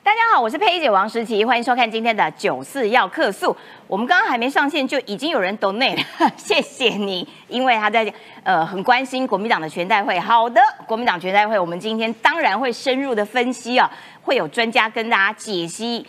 大家好，我是佩姐王诗琪，欢迎收看今天的九四要客诉。我们刚刚还没上线，就已经有人 donate 了，谢谢你，因为他在呃很关心国民党的全代会。好的，国民党全代会，我们今天当然会深入的分析啊，会有专家跟大家解析。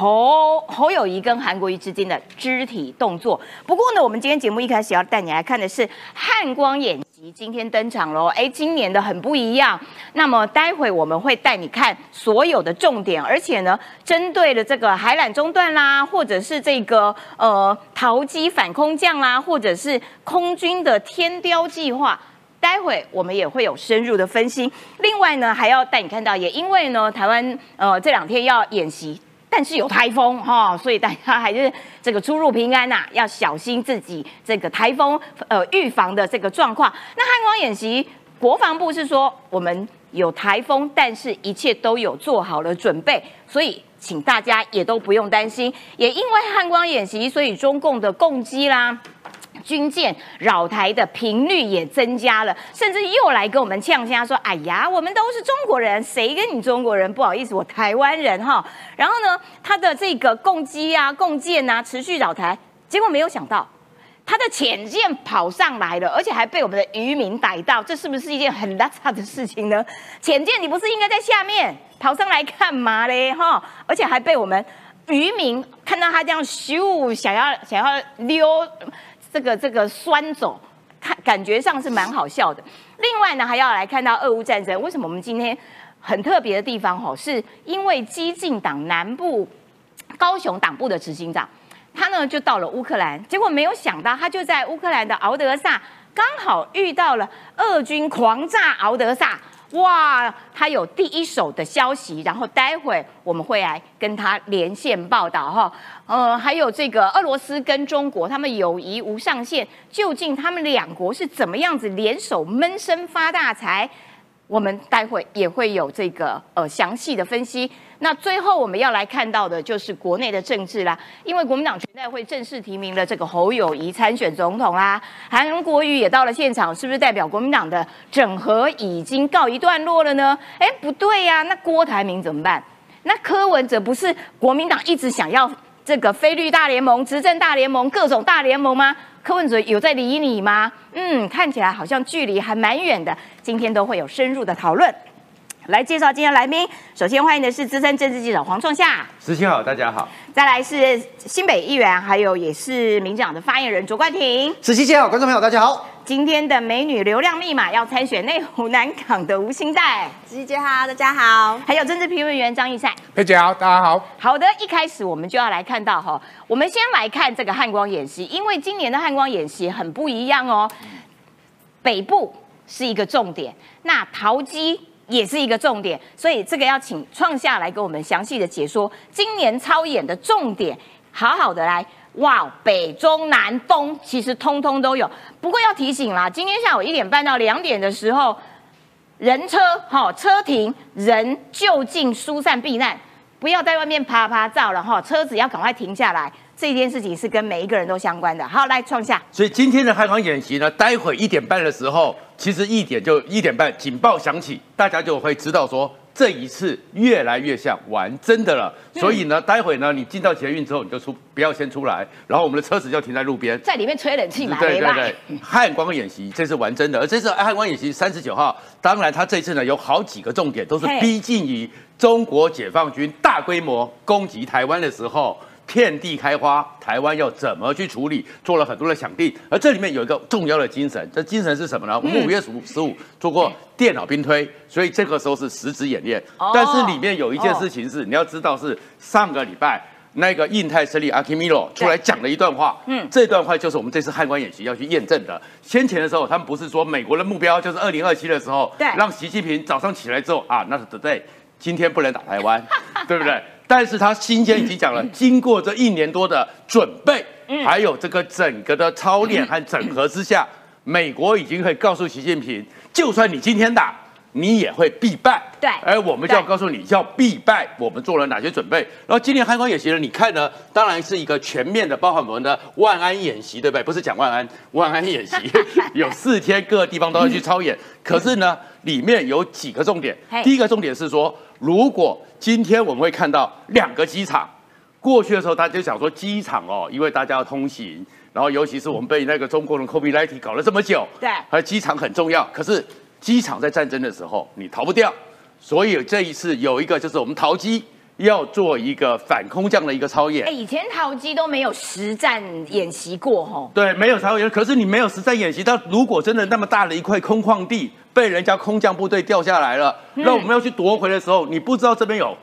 侯侯友谊跟韩国瑜之间的肢体动作。不过呢，我们今天节目一开始要带你来看的是汉光演习今天登场喽。哎，今年的很不一样。那么待会我们会带你看所有的重点，而且呢，针对了这个海缆中断啦，或者是这个呃桃机反空降啦，或者是空军的天雕计划，待会我们也会有深入的分析。另外呢，还要带你看到，也因为呢，台湾呃这两天要演习。但是有台风哈，所以大家还是这个出入平安呐，要小心自己这个台风呃预防的这个状况。那汉光演习，国防部是说我们有台风，但是一切都有做好了准备，所以请大家也都不用担心。也因为汉光演习，所以中共的攻击啦。军舰扰台的频率也增加了，甚至又来跟我们呛声说：“哎呀，我们都是中国人，谁跟你中国人？不好意思，我台湾人哈。”然后呢，他的这个攻击啊、共建啊，持续扰台，结果没有想到，他的潜舰跑上来了，而且还被我们的渔民逮到，这是不是一件很邋遢的事情呢？潜舰你不是应该在下面跑上来干嘛嘞？哈，而且还被我们渔民看到他这样咻，想要想要溜。这个这个酸走，看感觉上是蛮好笑的。另外呢，还要来看到俄乌战争。为什么我们今天很特别的地方？吼，是因为激进党南部高雄党部的执行长，他呢就到了乌克兰，结果没有想到，他就在乌克兰的敖德萨刚好遇到了俄军狂炸敖德萨。哇，他有第一手的消息，然后待会我们会来跟他连线报道哈。呃，还有这个俄罗斯跟中国，他们友谊无上限，究竟他们两国是怎么样子联手闷声发大财？我们待会也会有这个呃详细的分析。那最后我们要来看到的就是国内的政治啦，因为国民党全代会正式提名了这个侯友谊参选总统啦，韩国瑜也到了现场，是不是代表国民党的整合已经告一段落了呢？哎，不对呀，那郭台铭怎么办？那柯文哲不是国民党一直想要这个非绿大联盟、执政大联盟、各种大联盟吗？柯文哲有在理你吗？嗯，看起来好像距离还蛮远的。今天都会有深入的讨论。来介绍今天来宾，首先欢迎的是资深政治记者黄仲夏。时期好，大家好。再来是新北议员，还有也是民进党的发言人卓冠廷。子期好，观众朋友大家好。今天的美女流量密码要参选内湖南港的吴兴代。时期姐好，大家好。还有政治评论员张义善。佩姐好，大家好。好的，一开始我们就要来看到哈，我们先来看这个汉光演习，因为今年的汉光演习很不一样哦。北部是一个重点，那桃机。也是一个重点，所以这个要请创下来给我们详细的解说。今年操演的重点，好好的来哇，北中南东其实通通都有。不过要提醒啦，今天下午一点半到两点的时候，人车哈车停，人就近疏散避难，不要在外面啪啪照了哈，车子要赶快停下来。这件事情是跟每一个人都相关的。好，来创下。所以今天的海防演习呢，待会一点半的时候，其实一点就一点半警报响起，大家就会知道说这一次越来越像玩真的了。所以呢，待会呢，你进到捷运之后，你就出不要先出来，然后我们的车子就停在路边，在里面吹冷气嘛。对对对，汉光演习这是玩真的，而这次汉光演习三十九号，当然它这次呢有好几个重点，都是逼近于中国解放军大规模攻击台湾的时候。遍地开花，台湾要怎么去处理？做了很多的想定，而这里面有一个重要的精神，这精神是什么呢？我们五月十五十五做过电脑兵推，所以这个时候是实质演练。但是里面有一件事情是你要知道，是上个礼拜那个印太胜利阿基米罗出来讲了一段话。嗯，这段话就是我们这次汉光演习要去验证的。先前的时候，他们不是说美国的目标就是二零二七的时候，对，让习近平早上起来之后啊，那是 today，今天不能打台湾，对不对？但是他今天已经讲了，经过这一年多的准备，还有这个整个的操练和整合之下，美国已经可以告诉习近平，就算你今天打，你也会必败。对，而我们就要告诉你，要必败，我们做了哪些准备。然后今年汉光演习呢？你看呢，当然是一个全面的，包含我们的万安演习，对不对？不是讲万安，万安演习 有四天，各个地方都要去操演。可是呢，里面有几个重点。第一个重点是说。如果今天我们会看到两个机场，过去的时候大家就想说机场哦，因为大家要通行，然后尤其是我们被那个中国的 COVID-19 搞了这么久，对，而机场很重要。可是机场在战争的时候你逃不掉，所以这一次有一个就是我们逃机要做一个反空降的一个操演。哎，以前淘机都没有实战演习过吼。对，没有操演，可是你没有实战演习，但如果真的那么大的一块空旷地被人家空降部队掉下来了，那我们要去夺回的时候，你不知道这边有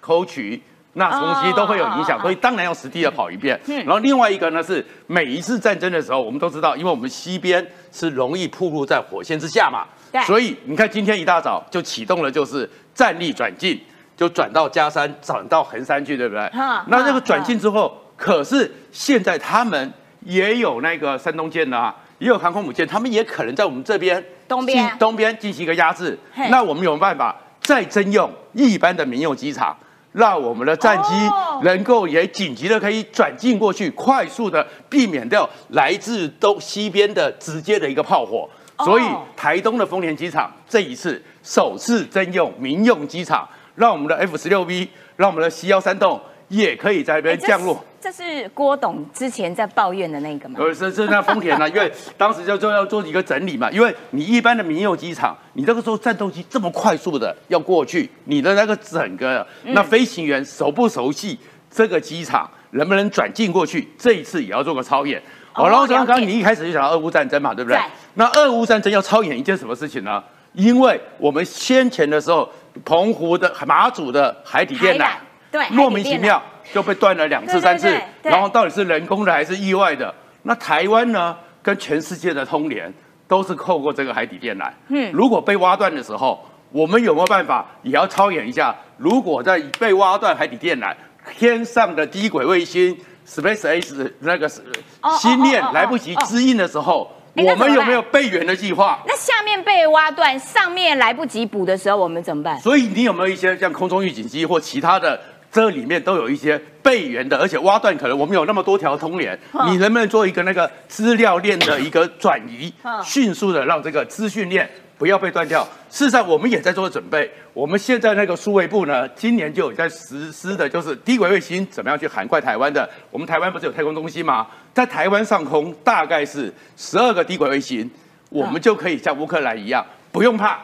沟渠。那重新都会有影响，所以当然要实地的跑一遍。然后另外一个呢是每一次战争的时候，我们都知道，因为我们西边是容易暴露在火线之下嘛，所以你看今天一大早就启动了，就是战力转进，就转到嘉山，转到横山去，对不对？那这个转进之后，可是现在他们也有那个山东舰啊，也有航空母舰，他们也可能在我们这边东边东边进行一个压制。那我们有办法再征用一般的民用机场？让我们的战机能够也紧急的可以转进过去，快速的避免掉来自东西边的直接的一个炮火。所以台东的丰田机场这一次首次征用民用机场，让我们的 F 十六 V，让我们的 C 幺三栋也可以在那边降落。这是郭董之前在抱怨的那个吗？呃，是是那丰田呢，因为当时就就要做一个整理嘛，因为你一般的民用机场，你这个时候战斗机这么快速的要过去，你的那个整个那飞行员熟不熟悉这个机场，能不能转进过去？这一次也要做个超演。哦，然后刚刚你一开始就讲到俄乌战争嘛，对不对？那俄乌战争要超演一件什么事情呢？因为我们先前的时候，澎湖的马祖的海底电缆，对，莫名其妙。就被断了两次三次，然后到底是人工的还是意外的？那台湾呢？跟全世界的通联都是透过这个海底电缆。嗯，如果被挖断的时候，我们有没有办法也要操演一下？如果在被挖断海底电缆，天上的低轨卫星 Space X 那个星链来不及支应的时候，我们有没有备援的计划？那下面被挖断，上面来不及补的时候，我们怎么办？所以你有没有一些像空中预警机或其他的？这里面都有一些备援的，而且挖断可能我们有那么多条通联，你能不能做一个那个资料链的一个转移，迅速的让这个资讯链不要被断掉？事实上，我们也在做准备。我们现在那个数位部呢，今年就有在实施的，就是低轨卫星怎么样去涵盖台湾的。我们台湾不是有太空中心吗？在台湾上空大概是十二个低轨卫星，我们就可以像乌克兰一样，不用怕。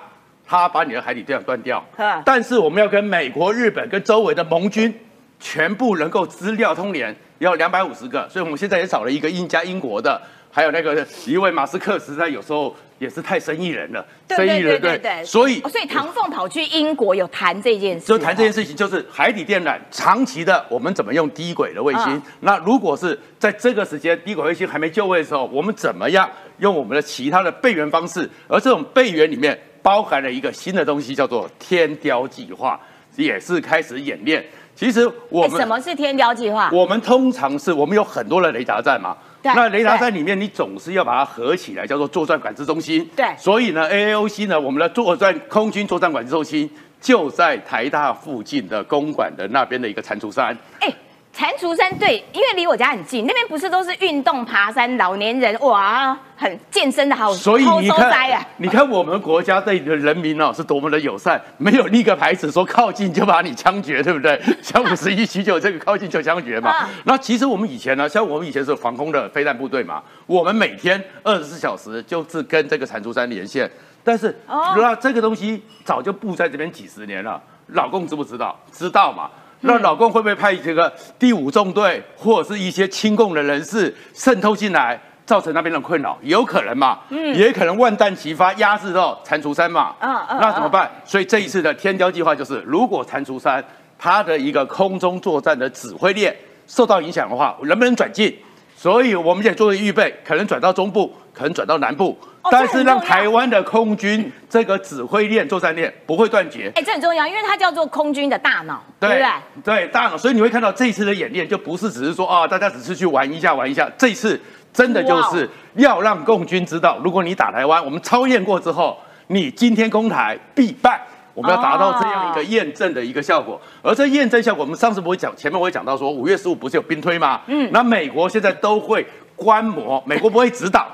他把你的海底电缆断掉，但是我们要跟美国、日本跟周围的盟军全部能够资料通联，要两百五十个，所以我们现在也找了一个印加英国的，还有那个一位马斯克，实在有时候也是太生意人了，生意人对，所以所以唐凤跑去英国有谈这件事，就谈这件事情，就是海底电缆长期的，我们怎么用低轨的卫星？那如果是在这个时间低轨卫星还没就位的时候，我们怎么样用我们的其他的备援方式？而这种备援里面。包含了一个新的东西，叫做天雕计划，也是开始演练。其实我们什么是天雕计划？我们通常是我们有很多的雷达站嘛，那雷达在里面你总是要把它合起来，叫做作战管制中心。对，所以呢，AAOC 呢，我们的作战空军作战管制中心就在台大附近的公馆的那边的一个蟾蜍山。哎。蟾蜍山对，因为离我家很近，那边不是都是运动爬山老年人哇，很健身的好，所以你看，你看我们国家对的人民哦是多么的友善，没有立个牌子说靠近就把你枪决，对不对？像五十一七九这个靠近就枪决嘛。那其实我们以前呢，像我们以前是防空的飞弹部队嘛，我们每天二十四小时就是跟这个蟾蜍山连线，但是那这个东西早就布在这边几十年了，老公知不知道？知道嘛？那老公会不会派这个第五纵队或者是一些亲共的人士渗透进来，造成那边的困扰？有可能嘛？嗯，也可能万弹齐发，压制到蟾蜍山嘛？啊啊，那怎么办？所以这一次的天雕计划就是，如果蟾蜍山它的一个空中作战的指挥链受到影响的话，能不能转进？所以我们也做了预备，可能转到中部，可能转到南部。但是让台湾的空军这个指挥链、作战链不会断绝。哎，这很重要，因为它叫做空军的大脑，对不对？对，大脑。所以你会看到这一次的演练，就不是只是说啊，大家只是去玩一下、玩一下。这次真的就是要让共军知道，如果你打台湾，我们操练过之后，你今天攻台必败。我们要达到这样一个验证的一个效果。而这验证效果，我们上次不会讲，前面我也讲到说，五月十五不是有兵推吗？嗯。那美国现在都会观摩，美国不会指导。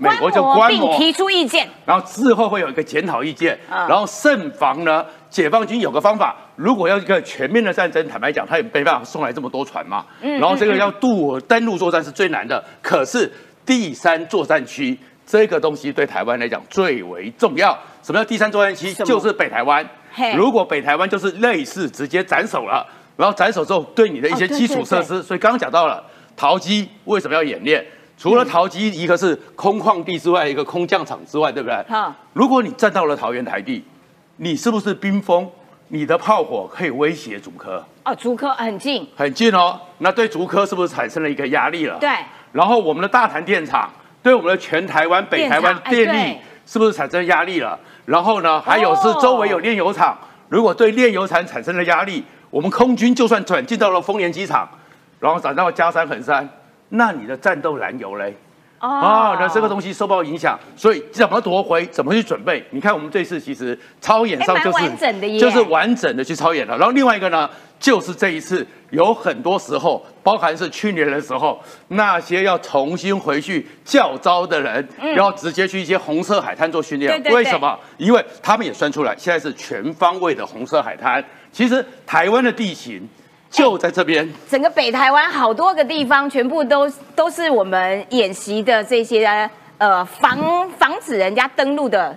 美国就观摩并提出意见，然后之后会有一个检讨意见，然后慎防呢解放军有个方法，如果要一个全面的战争，坦白讲，他也没办法送来这么多船嘛。然后这个要渡登陆作战是最难的，可是第三作战区这个东西对台湾来讲最为重要。什么叫第三作战区？就是北台湾。如果北台湾就是类似直接斩首了，然后斩首之后对你的一些基础设施，所以刚刚讲到了淘机为什么要演练？除了桃机一个是空旷地之外，一个空降场之外，对不对？好，如果你站到了桃园台地，你是不是冰封？你的炮火可以威胁竹科？哦，竹科很近，很近哦。那对竹科是不是产生了一个压力了？对。然后我们的大潭电厂对我们的全台湾、北台湾电力是不是产生压力了？然后呢，还有是周围有炼油厂，如果对炼油厂产生了压力，我们空军就算转进到了丰年机场，然后转到嘉山、横山。那你的战斗燃油嘞？哦，那这个东西受到影响，所以怎么夺回？怎么去准备？你看我们这次其实超演上就是完整的，就是完整的去超演了。然后另外一个呢，就是这一次有很多时候，包含是去年的时候，那些要重新回去教招的人，然后直接去一些红色海滩做训练。为什么？因为他们也算出来，现在是全方位的红色海滩。其实台湾的地形。就在这边，整个北台湾好多个地方，全部都都是我们演习的这些呃防防止人家登陆的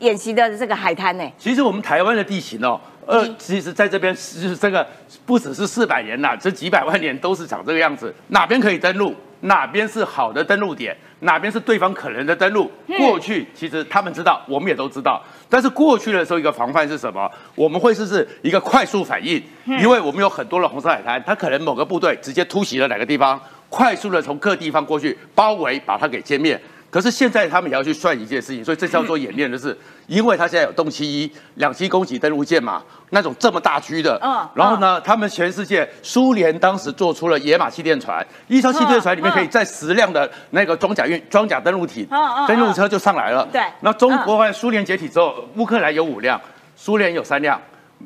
演习的这个海滩呢。其实我们台湾的地形哦，呃，其实在这边是这个不只是四百年了，这几百万年都是长这个样子。哪边可以登陆？哪边是好的登陆点？哪边是对方可能的登陆？过去其实他们知道，我们也都知道。但是过去的时候，一个防范是什么？我们会是是一个快速反应，因为我们有很多的红色海滩，它可能某个部队直接突袭了哪个地方，快速的从各地方过去包围，把它给歼灭。可是现在他们也要去算一件事情，所以这叫做演练的是，因为他现在有动七一两栖攻击登陆舰嘛，那种这么大区的，嗯，然后呢，他们全世界苏联当时做出了野马气垫船，一艘气垫船里面可以载十辆的那个装甲运装甲登陆艇，登陆车就上来了。对，那中国苏联解体之后，乌克兰有五辆，苏联有三辆，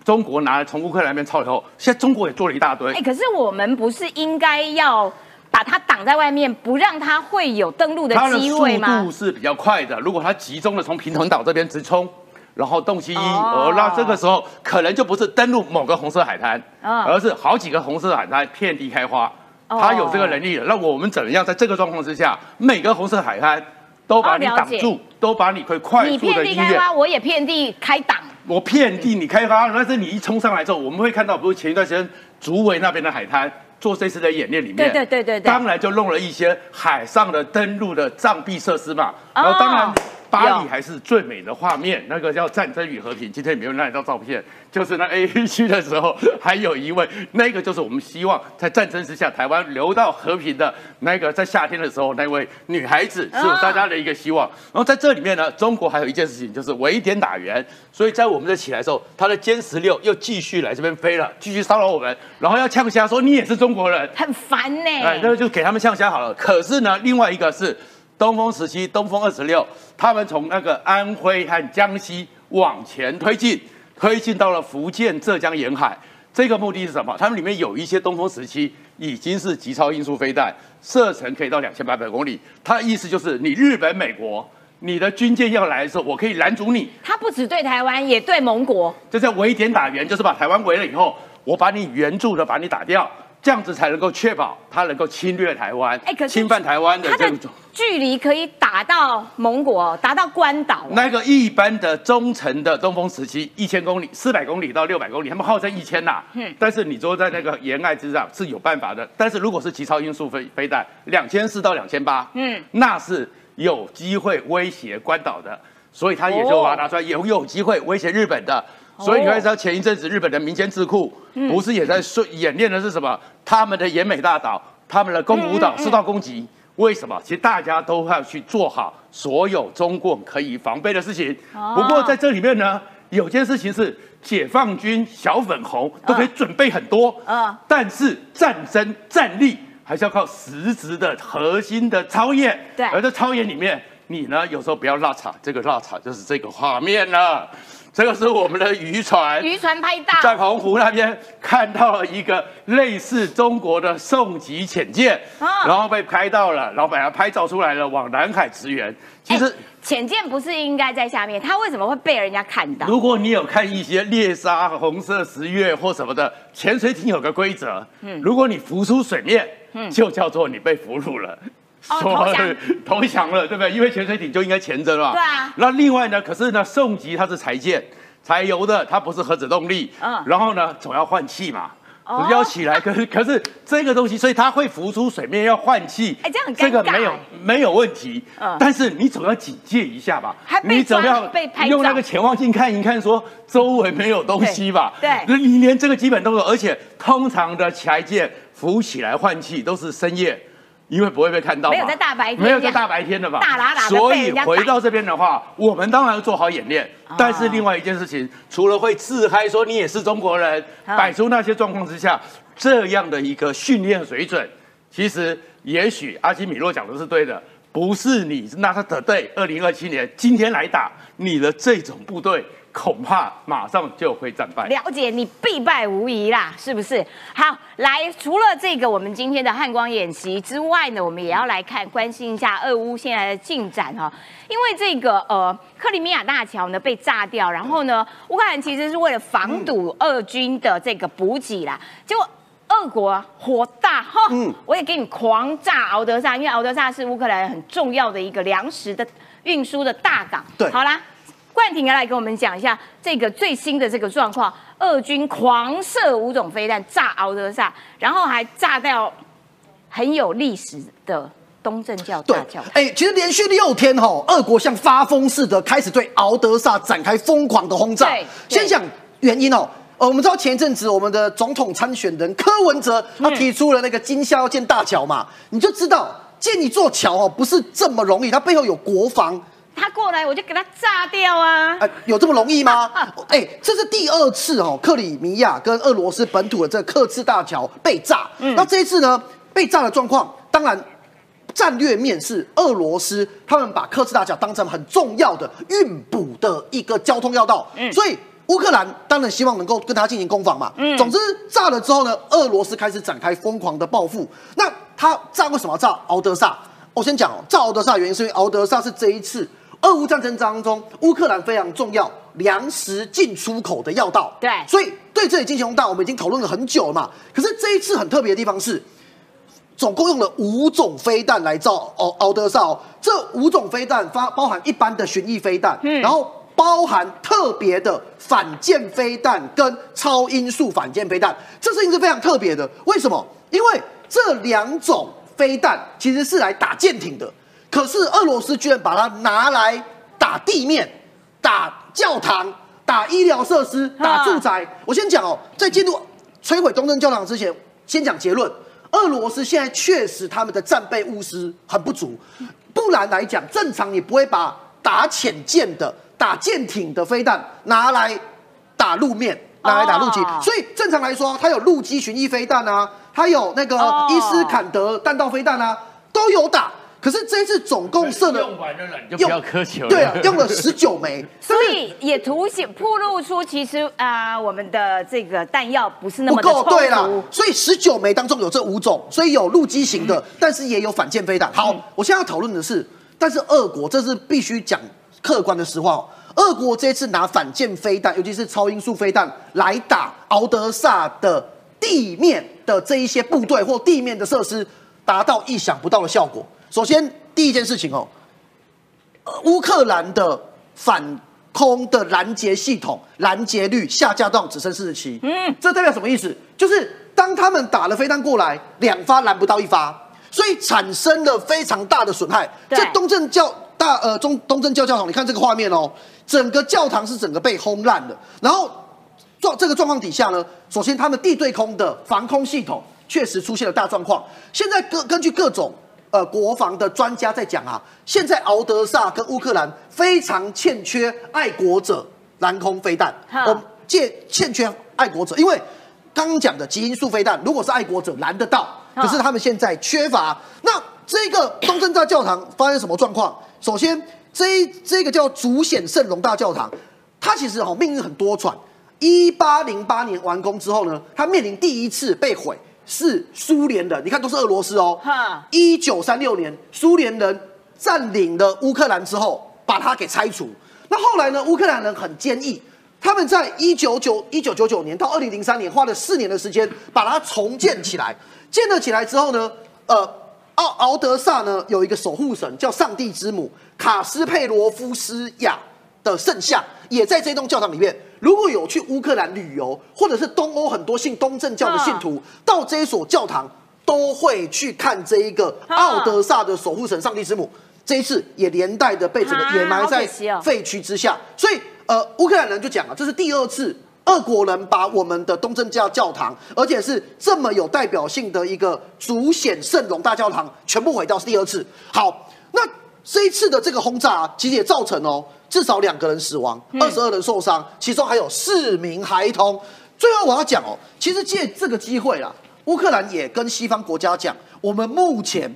中国拿来从乌克兰那边抄以后，现在中国也做了一大堆。哎，可是我们不是应该要？把它挡在外面，不让它会有登陆的机会吗？它的速度是比较快的。如果它集中的从平衡岛这边直冲，然后洞悉一，哦，那这个时候可能就不是登陆某个红色海滩，而是好几个红色海滩遍地开花。它有这个能力了。那我们怎么样在这个状况之下，每个红色海滩都把你挡住，都把你可以快速的你遍地开花，我也遍地开挡。我遍地你开花，但是你一冲上来之后，我们会看到，比如前一段时间竹围那边的海滩。做这次的演练里面，对对对对对，当然就弄了一些海上的登陆的障壁设施嘛，然后当然。巴黎还是最美的画面，那个叫《战争与和平》。今天没有那一张照片，就是那 A 区的时候，还有一位，那个就是我们希望在战争之下台湾留到和平的那个，在夏天的时候那位女孩子，是大家的一个希望。然后在这里面呢，中国还有一件事情，就是围点打援。所以在我们这起来的时候，他的歼十六又继续来这边飞了，继续骚扰我们，然后要呛虾说你也是中国人，很烦呢。哎，那就给他们呛虾好了。可是呢，另外一个是。东风时期，东风二十六，他们从那个安徽和江西往前推进，推进到了福建、浙江沿海。这个目的是什么？他们里面有一些东风时期已经是极超音速飞弹，射程可以到两千八百公里。它的意思就是，你日本、美国，你的军舰要来的时候，我可以拦阻你。它不只对台湾，也对盟国。这叫围点打援，就是把台湾围了以后，我把你援助的把你打掉。这样子才能够确保他能够侵略台湾，哎，可是侵犯台湾的这种距离可以打到蒙古，打到关岛。那个一般的中程的东风时期，一千公里、四百公里到六百公里，他们号称一千呐。嗯。但是你说在那个沿岸之上是有办法的，但是如果是极超音速飞飞弹，两千四到两千八，嗯，那是有机会威胁关岛的，所以他也就把它拿出来，也有机会威胁日本的。所以你会知道，前一阵子日本的民间智库不是也在说演练的是什么？他们的岩美大岛、他们的宫古岛受到攻击，为什么？其实大家都要去做好所有中共可以防备的事情。不过在这里面呢，有件事情是解放军小粉红都可以准备很多，但是战争战力还是要靠实质的核心的操演。对，而在操演里面，你呢有时候不要落场，这个落场就是这个画面了。这个是我们的渔船，渔船拍到在澎湖那边看到了一个类似中国的宋级潜舰，然后被拍到了，然后把它拍照出来了，往南海驰援。其实潜舰不是应该在下面，它为什么会被人家看到？如果你有看一些猎杀、红色十月或什么的，潜水艇有个规则，嗯，如果你浮出水面，嗯，就叫做你被俘虏了。投降，投降了，对不对？因为潜水艇就应该潜着嘛。对啊。那另外呢？可是呢，宋级它是柴舰，柴油的，它不是核子动力。嗯。然后呢，总要换气嘛，要起来。可是可是这个东西，所以它会浮出水面要换气。哎，这样很这个没有没有问题。嗯。但是你总要警戒一下吧。你总要用那个潜望镜看一看，说周围没有东西吧。对。你连这个基本动作，而且通常的柴舰浮起来换气都是深夜。因为不会被看到，没有在大白天，没有在大白天的吧，大喇喇所以回到这边的话，我们当然要做好演练。但是另外一件事情，除了会自嗨说你也是中国人，摆出那些状况之下，这样的一个训练水准，其实也许阿基米洛讲的是对的，不是你那他的队二零二七年今天来打你的这种部队。恐怕马上就会战败。了解你必败无疑啦，是不是？好，来，除了这个我们今天的汉光演习之外呢，我们也要来看关心一下俄乌现在的进展哈。因为这个呃克里米亚大桥呢被炸掉，然后呢乌克兰其实是为了防堵俄军的这个补给啦，结果俄国火大哈，嗯，我也给你狂炸敖德萨，因为敖德萨是乌克兰很重要的一个粮食的运输的大港。对，好啦。冠廷要来跟我们讲一下这个最新的这个状况，俄军狂射五种飞弹炸敖德萨，然后还炸掉很有历史的东正教大教。哎，其实连续六天哈，俄国像发疯似的开始对敖德萨展开疯狂的轰炸。先讲原因哦，呃，我们知道前一阵子我们的总统参选人柯文哲他提出了那个金厦要建大桥嘛，你就知道建一座桥哦不是这么容易，它背后有国防。他过来我就给他炸掉啊！啊，有这么容易吗？哎，这是第二次哦，克里米亚跟俄罗斯本土的这个克赤大桥被炸。嗯，那这一次呢，被炸的状况，当然战略面是俄罗斯他们把克赤大桥当成很重要的运补的一个交通要道。嗯，所以乌克兰当然希望能够跟他进行攻防嘛。嗯，总之炸了之后呢，俄罗斯开始展开疯狂的报复。那他炸为什么要炸敖德萨？我先讲，炸敖德萨原因是因为敖德萨是这一次。俄乌战争当中，乌克兰非常重要粮食进出口的要道。对，所以对这里进行轰炸，我们已经讨论了很久了嘛。可是这一次很特别的地方是，总共用了五种飞弹来造敖敖德萨。这五种飞弹发包含一般的巡弋飞弹，然后包含特别的反舰飞弹跟超音速反舰飞弹。这事情是非常特别的。为什么？因为这两种飞弹其实是来打舰艇的。可是俄罗斯居然把它拿来打地面、打教堂、打医疗设施、打住宅。我先讲哦，在进入摧毁东正教堂之前，先讲结论：俄罗斯现在确实他们的战备物资很不足，不然来讲，正常你不会把打潜舰的、打舰艇的飞弹拿来打路面、拿来打陆基。所以正常来说，它有陆基巡弋飞弹啊，它有那个伊斯坎德弹道飞弹啊，都有打。可是这一次总共射了用完了，你就不要苛求了。对啊，用了十九枚，所以也凸显、暴露出其实啊，我们的这个弹药不是那么够。对了，所以十九枚当中有这五种，所以有陆基型的，但是也有反舰飞弹。好，我现在要讨论的是，但是俄国这是必须讲客观的实话，哦俄国这次拿反舰飞弹，尤其是超音速飞弹来打敖德萨的地面的这一些部队或地面的设施，达到意想不到的效果。首先，第一件事情哦，乌克兰的反空的拦截系统拦截率下降到只剩四十七。嗯，这代表什么意思？就是当他们打了飞弹过来，两发拦不到一发，所以产生了非常大的损害。这东正教大呃中东正教教堂，你看这个画面哦，整个教堂是整个被轰烂的。然后状这个状况底下呢，首先他们地对空的防空系统确实出现了大状况。现在各根据各种。呃，国防的专家在讲啊，现在敖德萨跟乌克兰非常欠缺爱国者蓝空飞弹，我借欠缺爱国者，因为刚刚讲的基因素飞弹，如果是爱国者拦得到，可是他们现在缺乏。那这个东正大教堂发生什么状况？首先，这这个叫主显圣容大教堂，它其实哈命运很多舛。一八零八年完工之后呢，它面临第一次被毁是苏联的，你看都是俄罗斯哦。哈一九三六年，苏联人占领了乌克兰之后，把它给拆除。那后来呢，乌克兰人很坚毅，他们在一九九一九九九年到二零零三年花了四年的时间把它重建起来。建了起来之后呢，呃，奥敖德萨呢有一个守护神叫上帝之母卡斯佩罗夫斯亚的圣像，也在这栋教堂里面。如果有去乌克兰旅游，或者是东欧很多信东正教的信徒，到这一所教堂都会去看这一个奥德萨的守护神上帝之母。这一次也连带的被整个掩埋在废墟之下。所以，呃，乌克兰人就讲了，这是第二次俄国人把我们的东正教教堂，而且是这么有代表性的一个主显圣容大教堂，全部毁掉，是第二次。好，那这一次的这个轰炸啊，其实也造成哦。至少两个人死亡，二十二人受伤，其中还有四名孩童。最后我要讲哦，其实借这个机会啦，乌克兰也跟西方国家讲，我们目前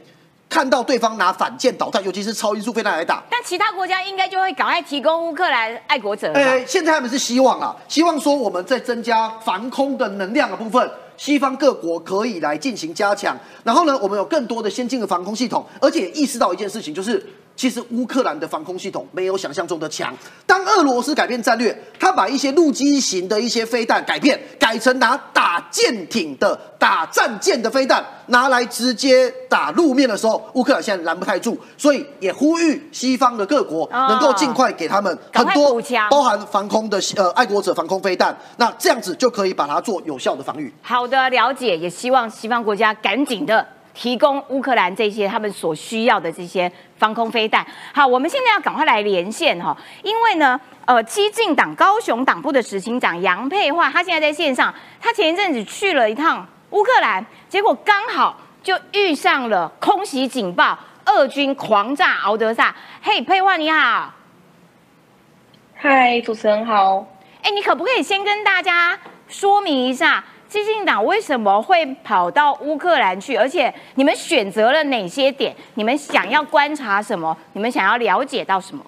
看到对方拿反舰导弹，尤其是超音速飞弹来打，但其他国家应该就会赶快提供乌克兰爱国者。哎，现在他们是希望啊，希望说我们在增加防空的能量的部分，西方各国可以来进行加强。然后呢，我们有更多的先进的防空系统，而且意识到一件事情，就是。其实乌克兰的防空系统没有想象中的强。当俄罗斯改变战略，他把一些陆基型的一些飞弹改变，改成拿打舰艇的、打战舰的飞弹，拿来直接打路面的时候，乌克兰现在拦不太住。所以也呼吁西方的各国能够尽快给他们很多包含防空的呃爱国者防空飞弹，那这样子就可以把它做有效的防御。好的，了解，也希望西方国家赶紧的。提供乌克兰这些他们所需要的这些防空飞弹。好，我们现在要赶快来连线哈，因为呢，呃，激进党高雄党部的执行长杨佩桦，他现在在线上。他前一阵子去了一趟乌克兰，结果刚好就遇上了空袭警报，俄军狂炸敖德萨。嘿，佩桦你好，嗨，主持人好。哎，你可不可以先跟大家说明一下？激进党为什么会跑到乌克兰去？而且你们选择了哪些点？你们想要观察什么？你们想要了解到什么？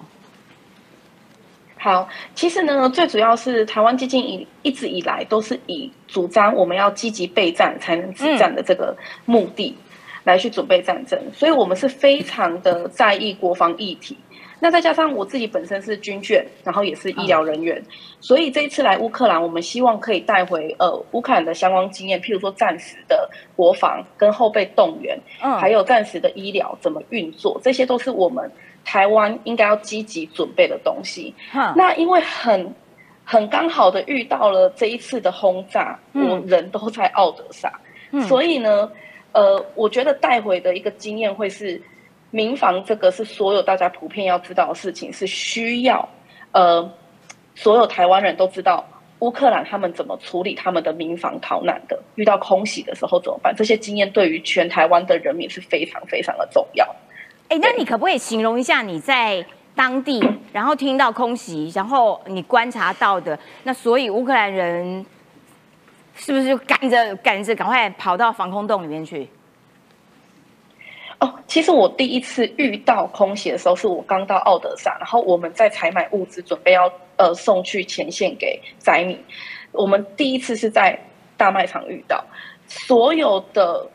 好，其实呢，最主要是台湾基金以一直以来都是以主张我们要积极备战才能止战的这个目的来去准备战争，所以我们是非常的在意国防议题。那再加上我自己本身是军眷，然后也是医疗人员，所以这一次来乌克兰，我们希望可以带回呃乌克兰的相关经验，譬如说战时的国防跟后备动员，嗯，还有战时的医疗怎么运作，这些都是我们台湾应该要积极准备的东西。那因为很很刚好的遇到了这一次的轰炸，我人都在奥德萨，所以呢，呃，我觉得带回的一个经验会是。民防这个是所有大家普遍要知道的事情，是需要呃所有台湾人都知道乌克兰他们怎么处理他们的民防逃难的，遇到空袭的时候怎么办？这些经验对于全台湾的人民是非常非常的重要。哎，那你可不可以形容一下你在当地，然后听到空袭，然后你观察到的那，所以乌克兰人是不是就赶着赶着赶快跑到防空洞里面去？哦，其实我第一次遇到空袭的时候，是我刚到奥德萨，然后我们在采买物资，准备要呃送去前线给灾民。我们第一次是在大卖场遇到，所有的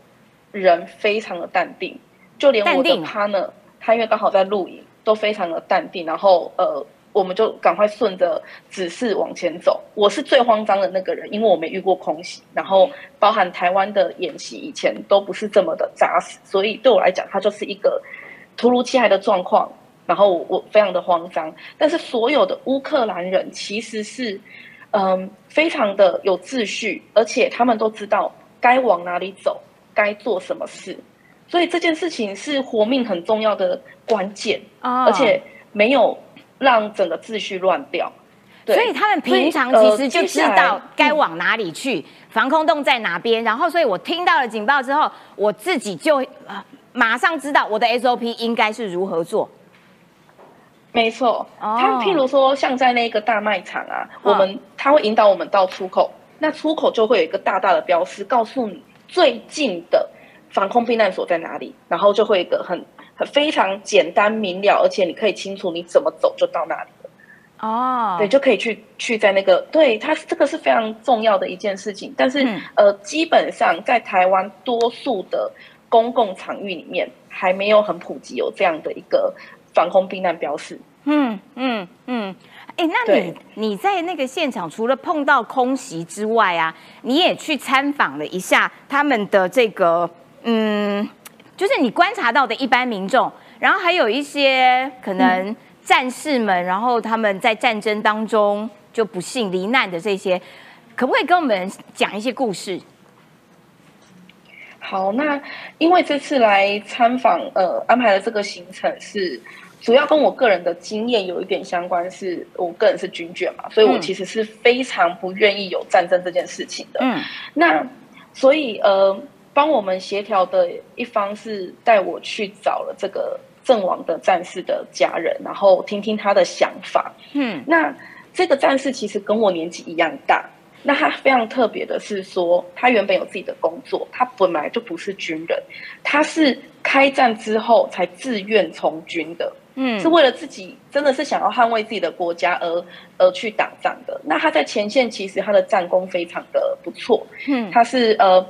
人非常的淡定，就连我的 partner，他因为刚好在露营，都非常的淡定，然后呃。我们就赶快顺着指示往前走。我是最慌张的那个人，因为我没遇过空袭，然后包含台湾的演习以前都不是这么的扎实，所以对我来讲，它就是一个突如其来的状况。然后我非常的慌张，但是所有的乌克兰人其实是嗯非常的有秩序，而且他们都知道该往哪里走，该做什么事。所以这件事情是活命很重要的关键而且没有。让整个秩序乱掉，所以他们平常其实就知道该往哪里去，防空洞在哪边。然后，所以我听到了警报之后，我自己就马上知道我的 SOP 应该是如何做。没错，他譬如说像在那个大卖场啊，我们他会引导我们到出口，那出口就会有一个大大的标识，告诉你最近的防空避难所在哪里，然后就会一个很。非常简单明了，而且你可以清楚你怎么走就到那里了。哦，对，就可以去去在那个，对它这个是非常重要的一件事情。但是、嗯呃，基本上在台湾多数的公共场域里面，还没有很普及有这样的一个防空避难标识。嗯嗯嗯，哎，那你你在那个现场，除了碰到空袭之外啊，你也去参访了一下他们的这个，嗯，就是你观察到的一般民众，然后还有一些可能战士们，然后他们在战争当中就不幸罹难的这些，可不可以跟我们讲一些故事？好，那因为这次来参访，呃，安排的这个行程是主要跟我个人的经验有一点相关，是我个人是军眷嘛，所以我嗯其实是非常不愿意有战争这件事情的。嗯那所以呃，帮我们协调的一方是带我去找了这个阵亡的战士的家人，然后听听他的想法。嗯那这个战士其实跟我年纪一样大。那他非常特别的是说，他原本有自己的工作，他本来就不是军人，他是开战之后才自愿从军的。嗯是为了自己真的是想要捍卫自己的国家而而去打仗的。那他在前线其实他的战功非常的不错，嗯他是呃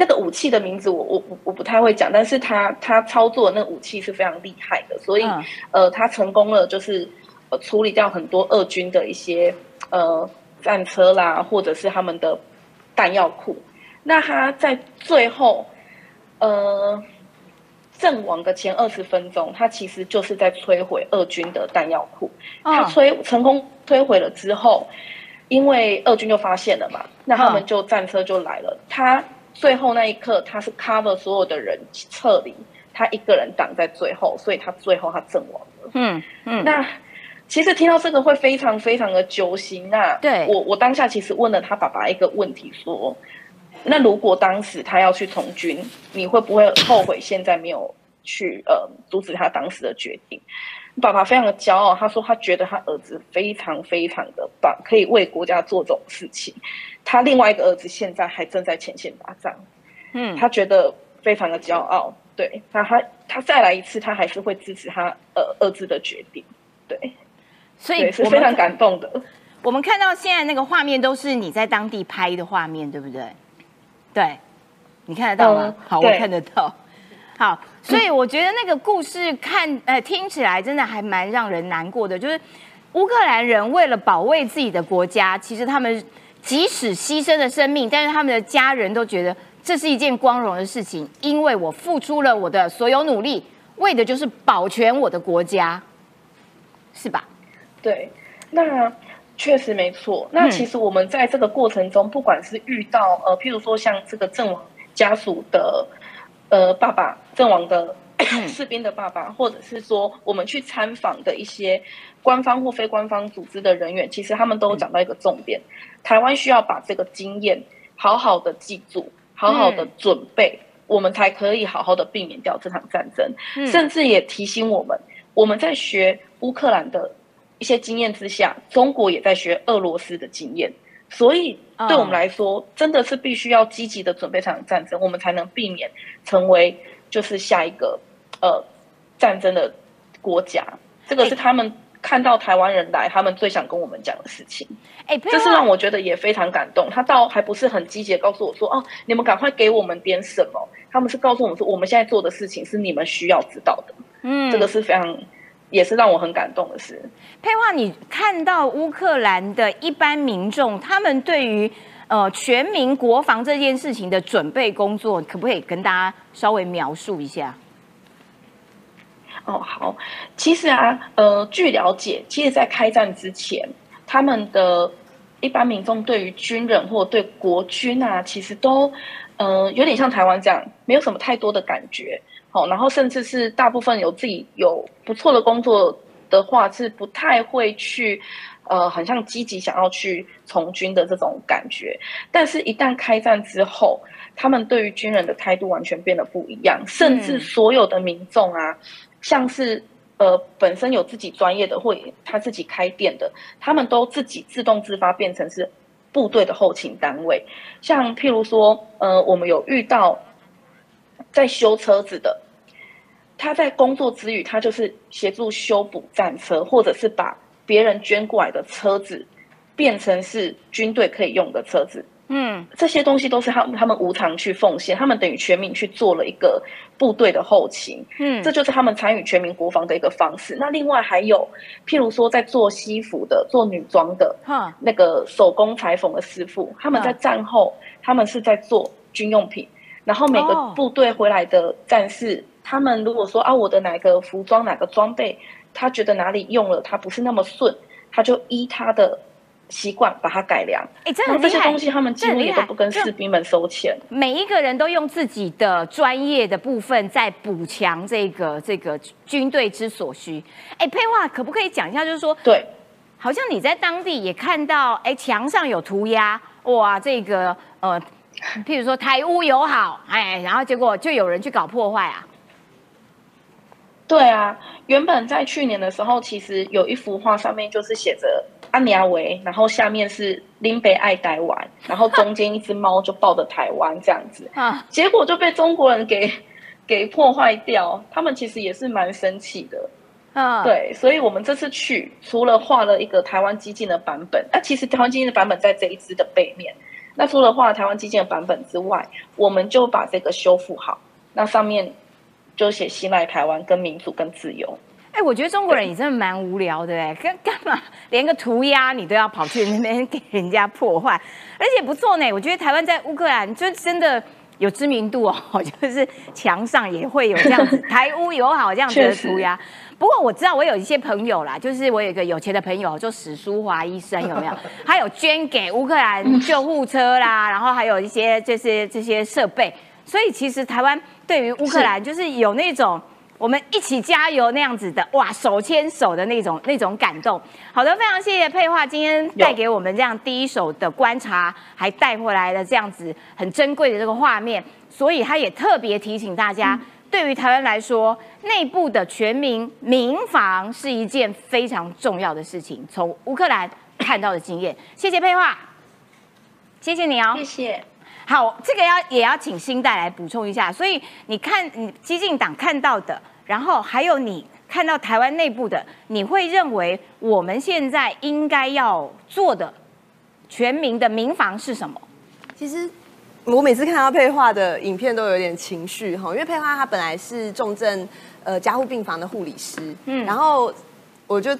那个武器的名字我我我我不太会讲，但是他他操作的那个武器是非常厉害的，所以、嗯呃他成功了就是呃处理掉很多俄军的一些呃战车啦，或者是他们的弹药库。那他在最后呃。阵亡的前二十分钟，他其实就是在摧毁俄军的弹药库。他嗯摧成功摧毁了之后，因为俄军就发现了嘛，那他们就战车就来了。他最后那一刻，他是 cover 所有的人撤离，他一个人挡在最后，所以他最后他阵亡了。嗯嗯那其实听到这个会非常非常的揪心。那对我我当下其实问了他爸爸一个问题，说：那如果当时他要去从军，你会不会后悔现在没有去呃阻止他当时的决定？爸爸非常的骄傲，他说他觉得他儿子非常非常的棒，可以为国家做这种事情。他另外一个儿子现在还正在前线打仗，嗯他觉得非常的骄傲。对，那他他再来一次，他还是会支持他呃儿子的决定。对，所以，是我非常感动的。我们看到现在那个画面都是你在当地拍的画面，对不对？对，你看得到吗？嗯好，我看得到。好，所以我觉得那个故事看呃听起来真的还蛮让人难过的，就是乌克兰人为了保卫自己的国家，其实他们即使牺牲了生命，但是他们的家人都觉得这是一件光荣的事情，因为我付出了我的所有努力，为的就是保全我的国家，是吧？对，那确实没错。那其实我们在这个过程中，不管是遇到呃，譬如说像这个阵亡家属的呃爸爸，阵亡的 士兵的爸爸，或者是说我们去参访的一些官方或非官方组织的人员，其实他们都有讲到一个重点：台湾需要把这个经验好好的记住，好好的准备。我们才可以好好的避免掉这场战争，嗯。甚至也提醒我们，我们在学乌克兰的一些经验之下，中国也在学俄罗斯的经验，所以对我们来说，真的是必须要积极的准备这场战争，我们才能避免成为就是下一个呃战争的国家。这个是他们看到台湾人来，他们最想跟我们讲的事情。哎，这是让我觉得也非常感动。他倒还不是很积极的告诉我说：“哦，你们赶快给我们点什么。”他们是告诉我们说：“我们现在做的事情是你们需要知道的。”嗯这个是非常，也是让我很感动的事。佩华，你看到乌克兰的一般民众，他们对于呃全民国防这件事情的准备工作，可不可以跟大家稍微描述一下？哦，好，其实啊，呃，据了解，其实，在开战之前，他们的一般民众对于军人或对国军啊，其实都，呃，有点像台湾这样，没有什么太多的感觉。好、然后甚至是大部分有自己有不错的工作的话，是不太会去，呃，很像积极想要去从军的这种感觉。但是，一旦开战之后，他们对于军人的态度完全变得不一样，甚至嗯所有的民众啊，像是呃本身有自己专业的或他自己开店的，他们都自己自动自发变成是部队的后勤单位。像譬如说，呃，我们有遇到在修车子的，他在工作之余，他就是协助修补战车，或者是把别人捐过来的车子变成是军队可以用的车子。嗯，这些东西都是他们他们无偿去奉献，他们等于全民去做了一个部队的后勤，嗯。这就是他们参与全民国防的一个方式。那另外还有，譬如说在做西服的、做女装的，哈，那个手工裁缝的师傅，他们在嗯战后，他们是在做军用品，然后每哦个部队回来的战士，他们如果说啊，我的哪个服装、哪个装备，他觉得哪里用了，他不是那么顺，他就依他的习惯把它改良。哎，真的这些东西，他们几乎也都不跟士兵们收钱。每一个人都用自己的专业的部分在补强这个这个军队之所需。哎，佩华可不可以讲一下，就是说，对，好像你在当地也看到，哎，墙上有涂鸦，哇，这个呃，譬如说台乌友好，哎，然后结果就有人去搞破坏啊。对啊，原本在去年的时候，其实有一幅画上面就是写着安尼亚维，然后下面是林北爱台湾，然后中间一只猫就抱着台湾这样子，啊，结果就被中国人给 给破坏掉。他们其实也是蛮生气的，嗯，，对，所以我们这次去除了画了一个台湾激进的版本，那、其实台湾激进的版本在这一支的背面。那除了画台湾基建的版本之外，我们就把这个修复好，那上面就写信赖台湾、跟民主、跟自由。哎，我觉得中国人也真的蛮无聊的，哎，干 干嘛连个涂鸦你都要跑去那边给人家破坏，而且不错呢。我觉得台湾在乌克兰就真的有知名度哦，就是墙上也会有这样子 台乌友好这样子的涂鸦。不过我知道我有一些朋友啦，就是我有一个有钱的朋友，就史书华医生有没有？他有捐给乌克兰救护车啦，然后还有一些这些这些设备。所以其实台湾对于乌克兰就是有那种我们一起加油那样子的哇，手牵手的那种那种感动。好的，非常谢谢佩华今天带给我们这样第一手的观察，还带回来了这样子很珍贵的这个画面。所以他也特别提醒大家，对于台湾来说，内部的全民民防是一件非常重要的事情。从乌克兰看到的经验，谢谢佩华，谢谢你哦。谢谢。好，这个要也要请新代来补充一下。所以你看，你激进党看到的，然后还有你看到台湾内部的，你会认为我们现在应该要做的全民的民防是什么？其实我每次看到佩华的影片都有点情绪哈，因为佩华她本来是重症呃加护病房的护理师，嗯嗯，然后我就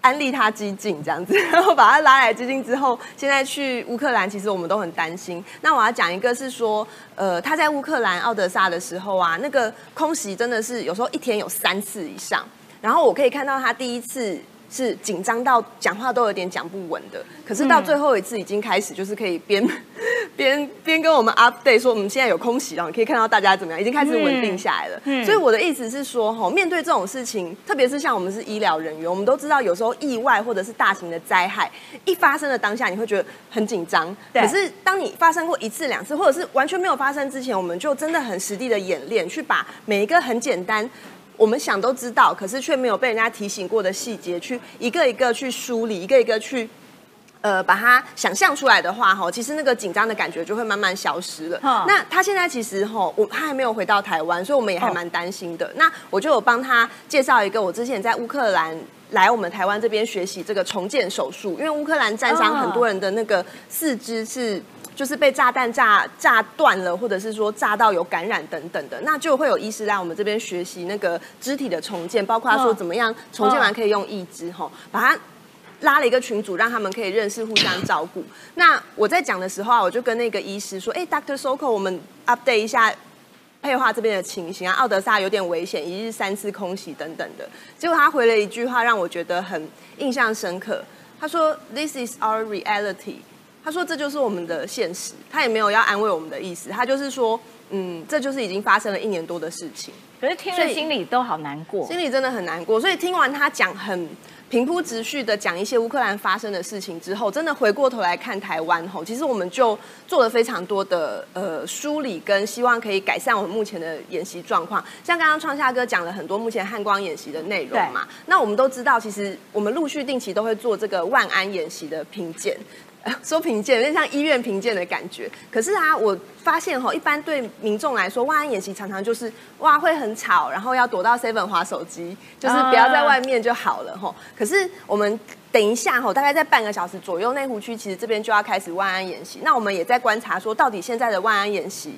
安利他激进这样子，然后把他拉来激进之后，现在去乌克兰，其实我们都很担心。那我要讲一个是说，呃，他在乌克兰奥德萨的时候啊，那个空袭真的是有时候一天有三次以上，然后我可以看到他第一次。是紧张到讲话都有点讲不稳的，可是到最后一次已经开始，就是可以边 边边跟我们 update 说，我们现在有空袭了，你可以看到大家怎么样，已经开始稳定下来了。嗯所以我的意思是说，哈，面对这种事情，特别是像我们是医疗人员，我们都知道有时候意外或者是大型的灾害一发生的当下，你会觉得很紧张。可是当你发生过一次两次，或者是完全没有发生之前，我们就真的很实地的演练，去把每一个很简单。我们想都知道，可是却没有被人家提醒过的细节，去一个一个去梳理，一个一个去呃把它想象出来的话，哈，其实那个紧张的感觉就会慢慢消失了。哈那他现在其实哈，我他还没有回到台湾，所以我们也还蛮担心的。那我就有帮他介绍一个我之前在乌克兰。来我们台湾这边学习这个重建手术，因为乌克兰战伤哦很多人的那个四肢是就是被炸弹炸炸断了，或者是说炸到有感染等等的，那就会有医师来我们这边学习那个肢体的重建，包括说嗯怎么样重建完可以用义肢吼，把它拉了一个群组，让他们可以认识、互相照顾。那我在讲的时候啊，我就跟那个医师说：“哎，Dr. Soko，我们 update 一下佩华这边的情形啊，奥德萨有点危险，一日三次空袭等等的。”结果他回了一句话，让我觉得很印象深刻。他说：“This is our reality。”他说：“这就是我们的现实。”他也没有要安慰我们的意思，他就是说：“嗯，这就是已经发生了一年多的事情。”可是听了心里都好难过。心里真的很难过。所以听完他讲很平铺直叙的讲一些乌克兰发生的事情之后，真的回过头来看台湾吼，其实我们就做了非常多的呃梳理，跟希望可以改善我们目前的演习状况。像刚刚创夏哥讲了很多目前汉光演习的内容嘛，那我们都知道，其实我们陆续定期都会做这个万安演习的评鉴。说评鉴，有点像医院评鉴的感觉。可是啊，我发现哈，一般对民众来说，万安演习常常就是哇会很吵，然后要躲到 seven 滑手机，就是不要在外面就好了哈。可是我们等一下哈，大概在半个小时左右，内湖区其实这边就要开始万安演习。那我们也在观察说，到底现在的万安演习。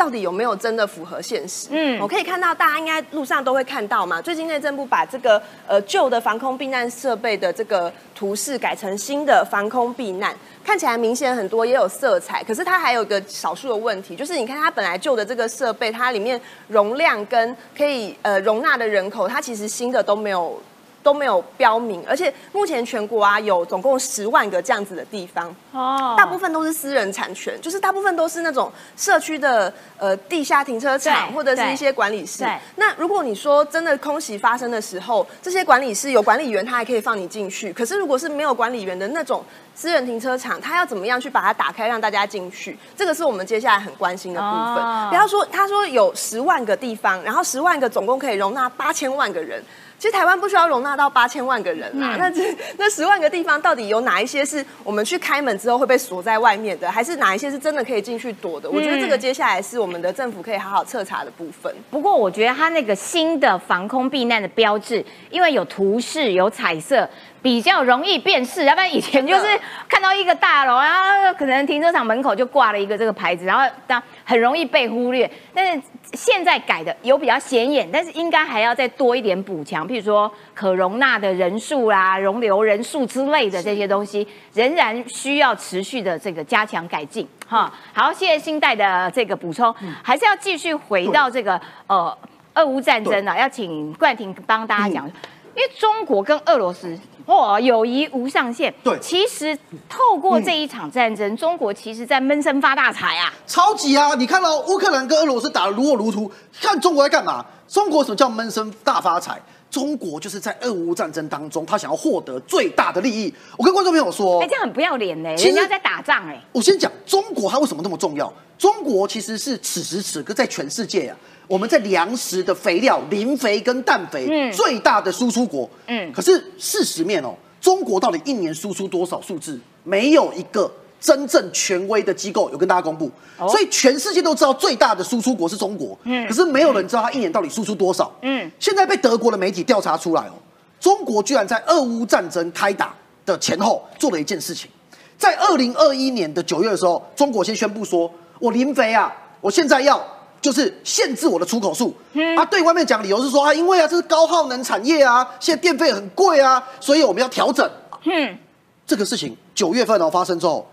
到底有没有真的符合现实？嗯，我可以看到大家应该路上都会看到嘛。最近内政部把这个呃旧的防空避难设备的这个图示改成新的防空避难，看起来明显很多，也有色彩。可是它还有一个少数的问题，就是你看它本来旧的这个设备，它里面容量跟可以呃容纳的人口，它其实新的都没有。都没有标明，而且目前全国啊有总共十万个这样子的地方，哦，大部分都是私人产权，就是大部分都是那种社区的呃地下停车场或者是一些管理室。那如果你说真的空袭发生的时候，这些管理室有管理员，他还可以放你进去。可是如果是没有管理员的那种私人停车场，他要怎么样去把它打开让大家进去？这个是我们接下来很关心的部分。不要说他说有十万个地方，然后十万个总共可以容纳八千万个人。其实台湾不需要容纳到八千万个人啦，那这那十万个地方到底有哪一些是我们去开门之后会被锁在外面的，还是哪一些是真的可以进去躲的？我觉得这个接下来是我们的政府可以好好彻查的部分。不过我觉得它那个新的防空避难的标志，因为有图示有彩色。比较容易辨识，要不然以前就是看到一个大楼，然后可能停车场门口就挂了一个这个牌子，然后当很容易被忽略。但是现在改的有比较显眼，但是应该还要再多一点补强，譬如说可容纳的人数啦、容留人数之类的这些东西，仍然需要持续的这个加强改进。哈，好，谢谢新代的这个补充，还是要继续回到这个呃俄乌战争啊，要请冠廷帮大家讲，因为中国跟俄罗斯。哦，友谊无上限。对，其实透过这一场战争，中国其实在闷声发大财啊，超级啊！你看到乌克兰跟俄罗斯打得如火如荼，看中国在干嘛？中国什么叫闷声大发财？中国就是在俄乌战争当中，他想要获得最大的利益。我跟观众朋友说，哎，这样很不要脸呢，人家在打仗哎。我先讲中国它为什么那么重要？中国其实是此时此刻在全世界啊。我们在粮食的肥料、磷肥跟氮肥最大的输出国，嗯，可是事实面哦，中国到底一年输出多少数字？没有一个真正权威的机构有跟大家公布，所以全世界都知道最大的输出国是中国，嗯，可是没有人知道它一年到底输出多少，嗯，现在被德国的媒体调查出来哦，中国居然在俄乌战争开打的前后做了一件事情，在二零二一年的九月的时候，中国先宣布说，我磷肥啊，我现在要。就是限制我的出口数，啊，对外面讲理由是说啊，因为啊这是高耗能产业啊，现在电费很贵啊，所以我们要调整。嗯，这个事情九月份哦发生之后，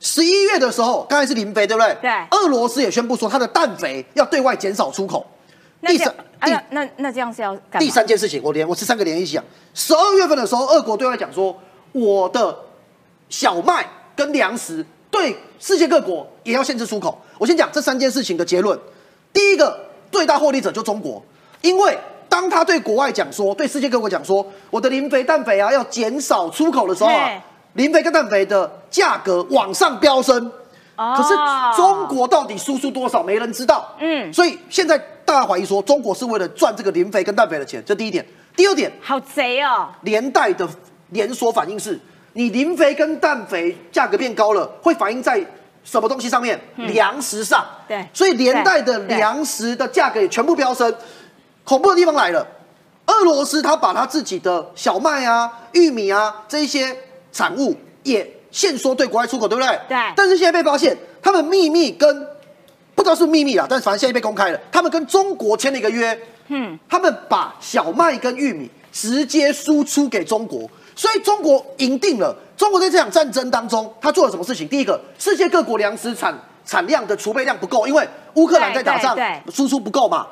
十一月的时候，刚才是磷肥对不对？对。俄罗斯也宣布说，它的氮肥要对外减少出口。第三，第那那这样是要第三件事情，我连我是三个连一起讲。十二月份的时候，俄国对外讲说，我的小麦跟粮食对世界各国也要限制出口。我先讲这三件事情的结论。第一个最大获利者就中国，因为当他对国外讲说，对世界各国讲说，我的磷肥、氮肥啊要减少出口的时候啊，磷肥跟氮肥的价格往上飙升。可是中国到底输出多少，没人知道。嗯，所以现在大家怀疑说，中国是为了赚这个磷肥跟氮肥的钱，这第一点。第二点，好贼哦！连带的连锁反应是，你磷肥跟氮肥价格变高了，会反映在。什么东西上面？粮食上，对，所以连带的粮食的价格也全部飙升。恐怖的地方来了，俄罗斯他把他自己的小麦啊、玉米啊这一些产物也限缩对国外出口，对不对？对。但是现在被发现，他们秘密跟不知道是秘密啊，但是反正现在被公开了，他们跟中国签了一个约，嗯，他们把小麦跟玉米直接输出给中国。所以中国赢定了。中国在这场战争当中，他做了什么事情？第一个，世界各国粮食产产量的储备量不够，因为乌克兰在打仗，输出不够嘛。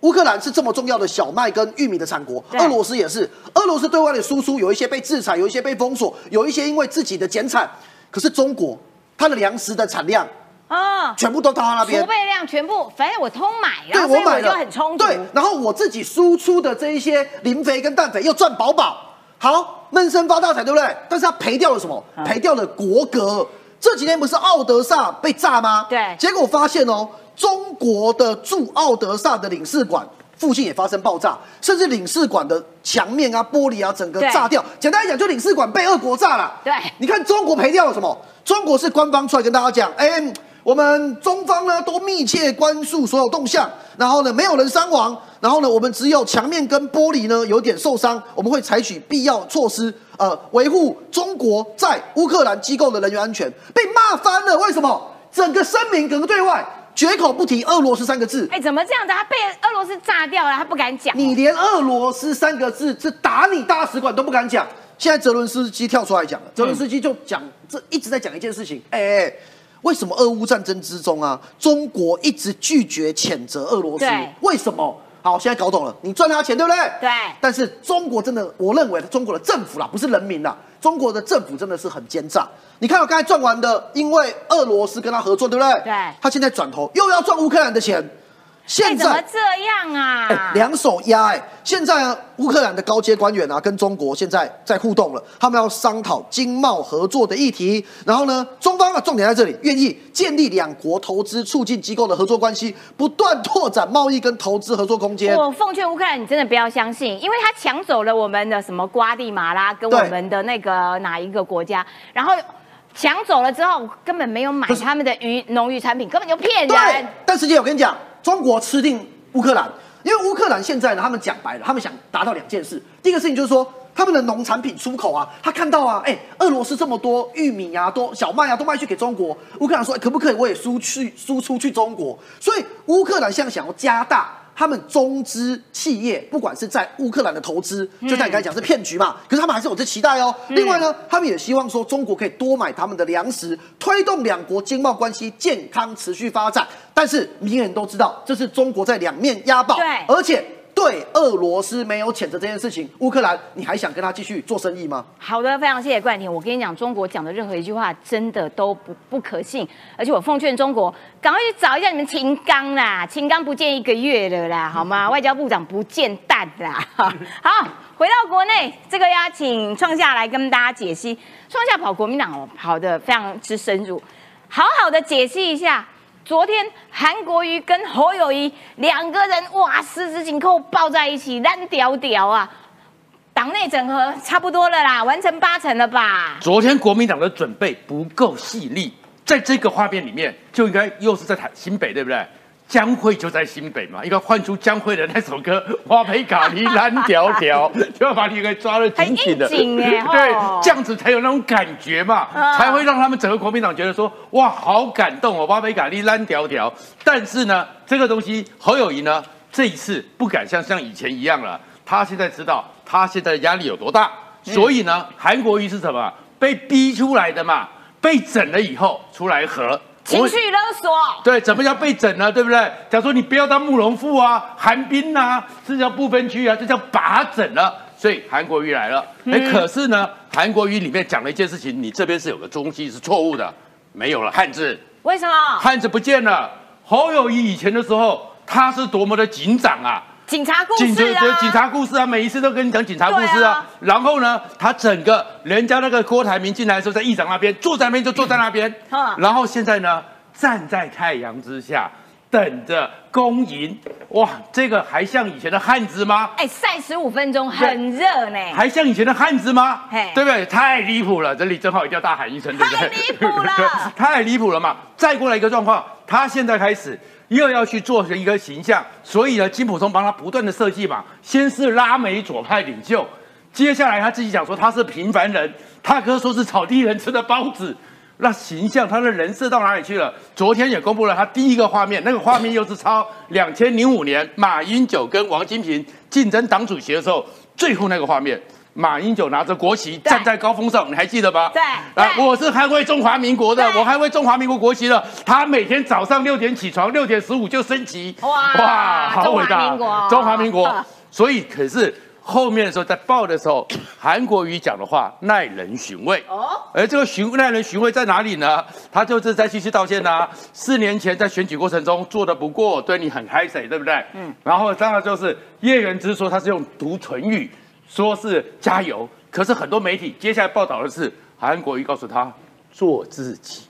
乌克兰是这么重要的小麦跟玉米的产国，俄罗斯也是。俄罗斯对外的输出有一些被制裁，有一些被封锁，有一些因为自己的减产。可是中国，它的粮食的产量啊，全部都到他那边，储备量全部，反正我通买，然后我买就很充足。对，然后我自己输出的这一些磷肥跟氮肥又赚饱饱。好，闷声发大财，对不对？但是他赔掉了什么？赔掉了国格。这几天不是奥德萨被炸吗？对。结果发现哦，中国的驻奥德萨的领事馆附近也发生爆炸，甚至领事馆的墙面啊、玻璃啊，整个炸掉。简单来讲，就领事馆被俄国炸了。对你看中国赔掉了什么？中国是官方出来跟大家讲，哎、我们中方呢都密切关注所有动向，然后呢没有人伤亡，然后呢我们只有墙面跟玻璃呢有点受伤，我们会采取必要措施，呃，维护中国在乌克兰机构的人员安全。被骂翻了，为什么？整个声明整个对外绝口不提俄罗斯三个字。哎，怎么这样子？他被俄罗斯炸掉了，他不敢讲。你连俄罗斯三个字是打你大使馆都不敢讲，现在泽伦斯基跳出来讲了，泽伦斯基就讲这一直在讲一件事情，哎、为什么俄乌战争之中啊，中国一直拒绝谴责俄罗斯对？为什么？好，现在搞懂了，你赚他钱对不对？对但是中国真的，我认为中国的政府啦，不是人民啦，中国的政府真的是很奸诈。你看我刚才赚完的，因为俄罗斯跟他合作，对不对？对他现在转头又要赚乌克兰的钱，现哎，怎么在。这样啊？哎，两手压哎！现在呢，乌克兰的高阶官员啊，跟中国现在在互动了，他们要商讨经贸合作的议题。然后呢，中方啊，重点在这里，愿意建立两国投资促进机构的合作关系，不断拓展贸易跟投资合作空间。我奉劝乌克兰，你真的不要相信，因为他抢走了我们的什么瓜地马拉跟我对们的那个哪一个国家，然后抢走了之后，根本没有买他们的鱼农渔产品，根本就骗对人。，但实际我跟你讲，中国吃定乌克兰，因为乌克兰现在呢，他们讲白了，他们想达到两件事。第一个事情就是说，他们的农产品出口啊，他看到啊，哎、俄罗斯这么多玉米啊、多小麦啊，都卖去给中国，乌克兰说、可不可以我也输去输出去中国？所以乌克兰现在想要加大。他们中资企业，不管是在乌克兰的投资，就像你刚才讲是骗局嘛，可是他们还是有这期待哦。另外呢，他们也希望说中国可以多买他们的粮食，推动两国经贸关系健康持续发展。但是明眼人都知道，这是中国在两面押宝，对而且对俄罗斯没有谴责这件事情，乌克兰你还想跟他继续做生意吗？好的，非常谢谢冠廷。我跟你讲，中国讲的任何一句话真的都不不可信，而且我奉劝中国赶快去找一下你们秦刚啦，秦刚不见一个月了啦，好吗？外交部长不见蛋啦。好，回到国内，这个要请创下来跟大家解析。创下跑国民党哦，跑得非常之深入，好好的解析一下。昨天韩国瑜跟侯友谊两个人哇，十指紧扣抱在一起，烂屌屌啊！党内整合差不多了啦，完成八成了吧？昨天国民党的准备不够细腻，在这个画面里面就应该又是在台新北，对不对？江蕙就在新北嘛，应该换出江蕙的那首歌《花培卡尼蓝条条》，就要把你给抓得紧紧的，对哦，这样子才有那种感觉嘛，嗯才会让他们整个国民党觉得说，哇，好感动哦，花培卡尼蓝条条。但是呢，这个东西侯友谊呢，这一次不敢像像以前一样了，他现在知道他现在的压力有多大，所以呢，韩国瑜是什么？被逼出来的嘛，被整了以后出来和。情绪勒索，对，怎么叫被整呢？对不对？假如说你不要当慕容复啊、韩冰啊，这叫不分区啊，这叫把整了。所以韩国瑜来了，哎、嗯可是呢，韩国瑜里面讲了一件事情，你这边是有个东西是错误的，没有了汉字，为什么？汉字不见了。侯友谊以前的时候，他是多么的警长啊，警察故事啊，警察故事啊，每一次都跟你讲警察故事啊。啊然后呢，他整个人家那个郭台铭进来的时候，在议长那边坐在那边就坐在那边 嗯，然后现在呢，站在太阳之下等着恭迎。哇，这个还像以前的汉子吗？哎，晒十五分钟很热呢，还像以前的汉子吗嘿？对不对？太离谱了！这里正好一定要大喊一声，对不对？太离谱了 太离谱了嘛！再过来一个状况，他现在开始又要去做一个形象，所以呢，金普松帮他不断的设计嘛，先是拉美左派领袖，接下来他自己讲说他是平凡人，他哥说是草地人吃的包子。那形象，他的人设到哪里去了？昨天也公布了他第一个画面，那个画面又是抄两千零五年马英九跟王金平竞争党主席的时候，最后那个画面，马英九拿着国旗站在高峰上，你还记得吗？对啊，我是捍卫中华民国的，我捍卫中华民国国旗的。他每天早上六点起床，六点十五就升旗，哇哇好伟大，中华民国。所以可是后面的时候在报的时候，韩国瑜讲的话耐人寻味。哦，而这个寻耐人寻味在哪里呢？他就是在继续道歉呐、四年前在选举过程中做的不过，对你很嗨水，对不对？嗯。然后当然就是叶元之说他是用读唇语，说是加油。可是很多媒体接下来报道的是韩国瑜告诉他做自己。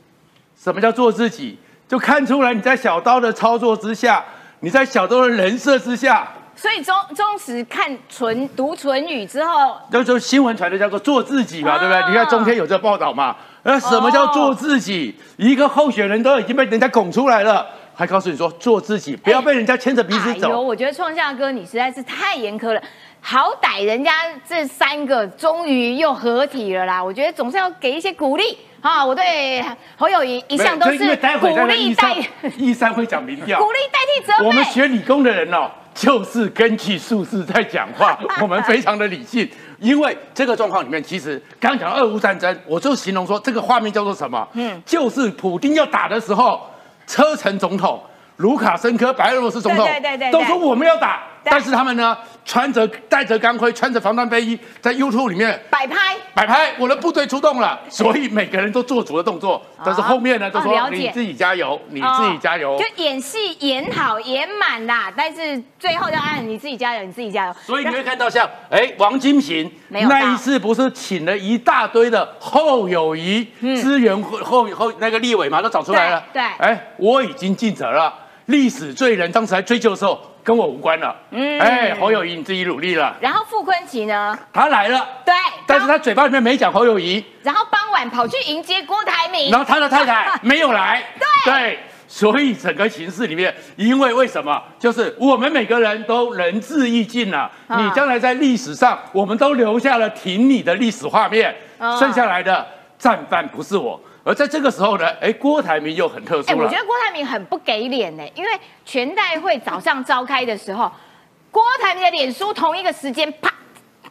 什么叫做自己？就看出来你在小刀的操作之下，你在小刀的人设之下，所以中中时看唇读唇语之后，就就新闻传的叫做做自己嘛，哦对不对？你看中天有这个报道嘛？那什么叫做自己？一个候选人都已经被人家拱出来了，还告诉你说做自己，不要被人家牵着鼻子哎呦，走。我觉得创夏哥你实在是太严苛了。好歹人家这三个终于又合体了啦，我觉得总是要给一些鼓励啊！我对侯友谊一向都是鼓励代一三会讲民调，鼓励代替责备。我们学理工的人哦，就是根据数字在讲话，我们非常的理性。因为这个状况里面，其实刚刚讲俄乌战争，我就形容说这个画面叫做什么？嗯，就是普丁要打的时候，车臣总统、卢卡申科白俄罗斯总统对对对都说我们要打，对但是他们呢穿着戴着钢盔、穿着防弹背衣，在 YouTube 里面摆拍，摆拍，我的部队出动了，所以每个人都做足了动作，但是后面呢都说哦你自己加油，你自己加油。就演戏演好演满啦，但是最后要按你自己加油，你自己加油。所以你会看到像哎王金平那一次不是请了一大堆的后友谊资源后后后那个立委嘛都找出来了。对对哎，我已经尽责了，历史罪人当时来追究的时候跟我无关了。嗯，哎，侯友谊你自己努力了，然后傅昆奇呢？他来了，对，但是他嘴巴里面没讲侯友谊，然后傍晚跑去迎接郭台铭，然后他的太太 没有来。对对。所以整个形势里面，因为为什么？就是我们每个人都仁至义尽了。啊你将来在历史上，我们都留下了挺你的历史画面。啊剩下来的战犯不是我。而在这个时候呢，哎，郭台铭又很特哎、殊了我觉。得郭台铭很不给脸呢，因为全代会早上召开的时候，郭台铭的脸书同一个时间啪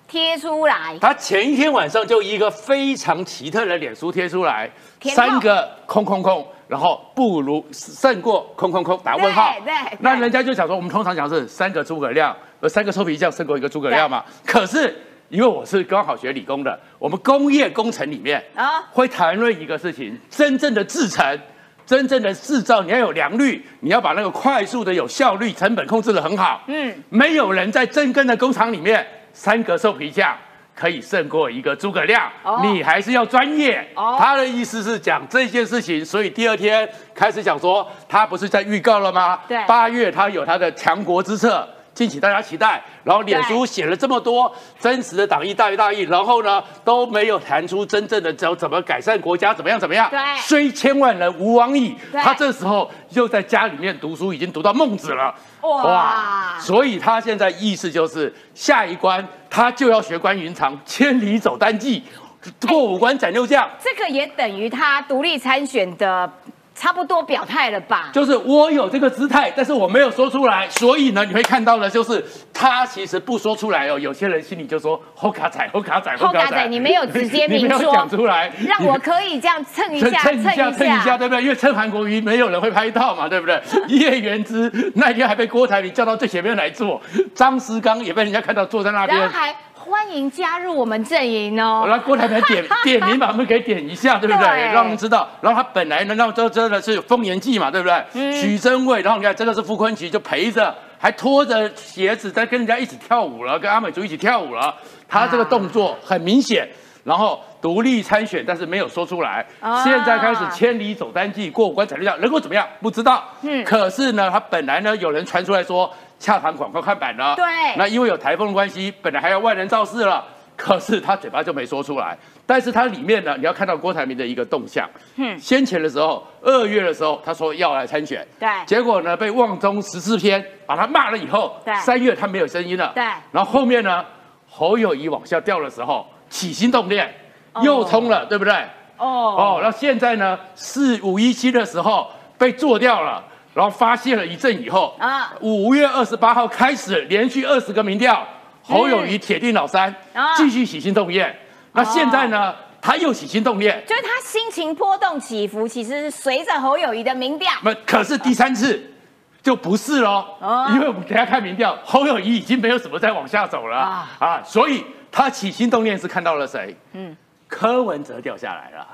贴出来，他前一天晚上就一个非常奇特的脸书贴出来，三个空空空，然后不如胜过空空空打问号。对对对那人家就想说，我们通常讲是三个诸葛亮，呃，三个臭皮匠胜过一个诸葛亮嘛。可是因为我是刚好学理工的，我们工业工程里面啊啊，会谈论一个事情，真正的制成。真正的制造，你要有良率，你要把那个快速的、有效率、成本控制的很好。嗯嗯，没有人在真根的工厂里面，三个瘦皮匠可以胜过一个诸葛亮。哦你还是要专业。哦他的意思是讲这件事情，所以第二天开始讲说，他不是在预告了吗？对八月他有他的强国之策。敬请大家期待。然后脸书写了这么多真实的党意大于大义，然后呢都没有谈出真正的怎怎么改善国家，怎么样怎么样。对虽千万人吾往矣。他这时候又在家里面读书，已经读到孟子了。哇所以他现在意思就是下一关他就要学关云长，千里走单骑，过五关斩六将。这个也等于他独立参选的差不多表态了吧？就是我有这个姿态，但是我没有说出来，所以呢，你会看到的就是他其实不说出来哦。有些人心里就说“后卡仔，后卡仔，后卡仔你没有直接 你没有明说讲出来，让我可以这样蹭一下，蹭蹭一下，蹭一下，对不对？因为蹭韩国瑜没有人会拍到嘛，对不对？叶元之那天还被郭台铭叫到最前面来坐，张思刚也被人家看到坐在那边。然后还欢迎加入我们阵营哦。然后郭台铭点 点名把他们给点一下，对不对？对让他们知道。然后他本来呢，那这真的是有丰年祭嘛，对不对？嗯许真卫，然后你看，真的是傅昆萁就陪着，还拖着鞋子在跟人家一起跳舞了，跟阿美族一起跳舞了。他这个动作很明显。然后独立参选，但是没有说出来。啊现在开始千里走单骑，过五关斩六将，能够怎么样？不知道。嗯可是呢，他本来呢，有人传出来说洽谈广告看板了。对那因为有台风的关系，本来还要万人造势了，可是他嘴巴就没说出来。但是它里面呢，你要看到郭台铭的一个动向。嗯先前的时候，二月的时候，他说要来参选，对结果呢被旺中十四篇把他骂了以后对，三月他没有声音了。对然后后面呢，侯友谊往下掉的时候，起心动念又冲了，对不对？哦哦，那现在呢，四五一七的时候被做掉了，然后发泄了一阵以后，啊。啊，五月二十八号开始连续二十个民调，侯友谊铁定老三啊，继续起心动念。那现在呢，他又起心动念，就是他心情波动起伏，其实是随着侯友谊的民调。那可是第三次就不是喽，哦。因为我们等一下看民调，侯友谊已经没有什么再往下走了。啊。啊所以他起心动念是看到了谁？嗯，柯文哲掉下来了。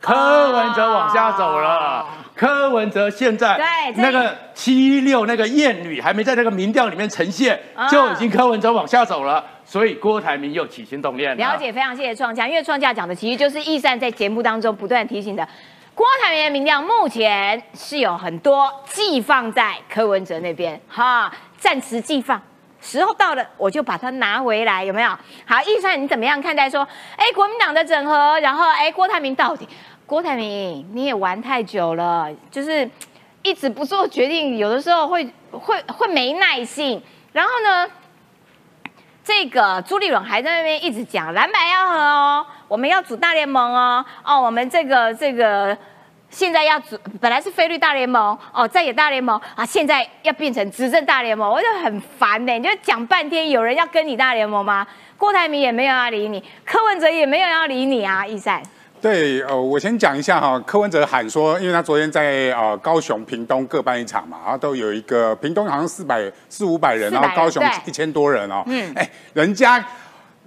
柯文哲往下走了，哦柯文哲现在那个七六那个艳女还没在那个民调里面呈现啊，就已经柯文哲往下走了，所以郭台铭又起心动念了。解，非常谢谢创价，因为创价讲的其实就是易善在节目当中不断提醒的。郭台铭的民调目前是有很多寄放在柯文哲那边，哈，暂时寄放，时候到了，我就把它拿回来，有没有？好，易善，你怎么样看待说，哎，国民党的整合，然后哎，郭台铭到底？郭台铭你也玩太久了，就是一直不做决定，有的时候会会会没耐性。然后呢，这个朱立伦还在那边一直讲蓝白要和哦，我们要组大联盟哦，哦，我们这个这个。现在要组，本来是菲律大联盟哦，在野大联盟啊，现在要变成执政大联盟，我就很烦呢。你就讲半天，有人要跟你大联盟吗？郭台铭也没有要理你，柯文哲也没有要理你啊，易善。对，呃，我先讲一下哈，柯文哲喊说，因为他昨天在呃高雄、屏东各办一场嘛，然后都有一个屏东好像四百四五百人，然后高雄一千多人哦，嗯，哎，人家。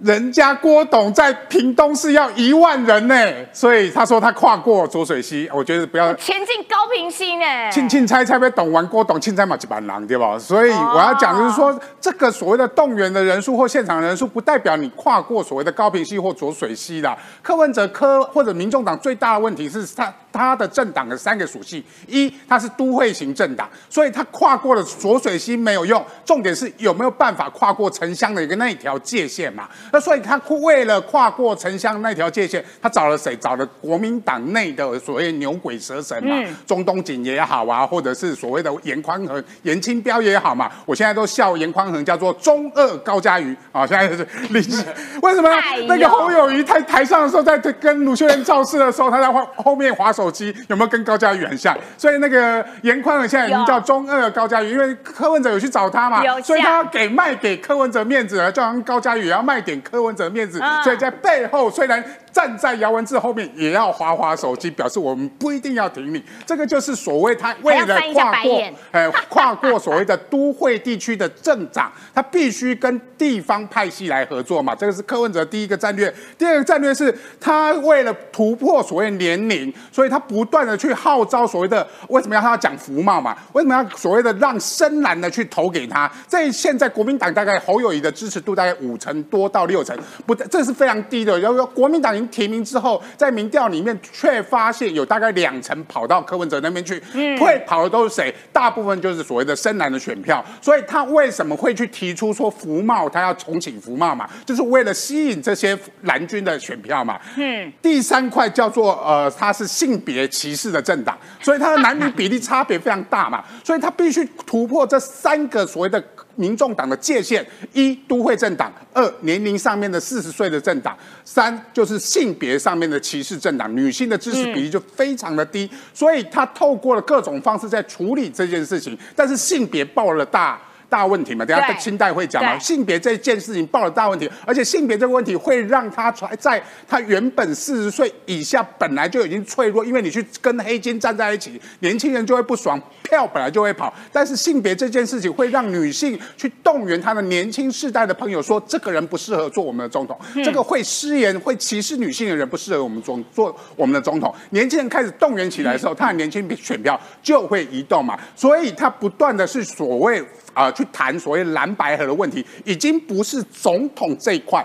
人家郭董在屏东是要一万人呢，所以他说他跨过浊水溪，我觉得不要前进高平溪呢。庆庆猜猜被董完郭董庆猜嘛几班狼对吧？所以我要讲就是说，这个所谓的动员的人数或现场人数，不代表你跨过所谓的高平溪或浊水溪啦。柯文哲科或者民众党最大的问题是他他的政党的三个属性：一，他是都会型政党，所以他跨过了浊水溪没有用。重点是有没有办法跨过城乡的一个那一条界限嘛？那所以他为了跨过城乡那条界限，他找了谁？找了国民党内的所谓牛鬼蛇神嘛，中东锦也好啊，或者是所谓的严宽恒、严清标也好嘛。我现在都笑严宽恒叫做中二高嘉瑜啊，现在是历史。为什么那个侯友谊在台上的时候，在跟鲁秀莲造势的时候，他在后后面划手机，有没有跟高嘉瑜很像？所以那个严宽恒现在已经叫中二高嘉瑜，因为柯文哲有去找他嘛，所以他要给卖给柯文哲面子，叫像高嘉瑜也要卖点。柯文哲面子，所以在背后虽然。站在姚文智后面也要划划手机，表示我们不一定要挺你。这个就是所谓他为了跨过，哎，跨过所谓的都会地区的镇长，他必须跟地方派系来合作嘛。这个是柯文哲第一个战略。第二个战略是他为了突破所谓年龄，所以他不断的去号召所谓的为什么要他讲福茂嘛？为什么要所谓的让深蓝的去投给他？这现在国民党大概侯友谊的支持度大概五成多到六成，不，这是非常低的。要要国民党提名之后，在民调里面却发现有大概两成跑到柯文哲那边去，会跑的都是谁？大部分就是所谓的深蓝的选票。所以他为什么会去提出说福茂他要重启福茂嘛？就是为了吸引这些蓝军的选票嘛。嗯。第三块叫做呃，他是性别歧视的政党，所以他的男女比例差别非常大嘛，所以他必须突破这三个所谓的。民众党的界限：一都会政党，二年龄上面的四十岁的政党，三就是性别上面的歧视政党，女性的支持比例就非常的低。所以他透过了各种方式在处理这件事情，但是性别爆了大。大问题嘛，等下在清代会讲嘛，性别这件事情爆了大问题，而且性别这个问题会让他在他原本四十岁以下本来就已经脆弱，因为你去跟黑金站在一起，年轻人就会不爽，票本来就会跑。但是性别这件事情会让女性去动员她的年轻世代的朋友说，这个人不适合做我们的总统，这个会失言、会歧视女性的人不适合我们总做我们的总统。年轻人开始动员起来的时候，他的年轻选票就会移动嘛，所以他不断的是所谓。啊，去谈所谓蓝白河的问题，已经不是总统这一块。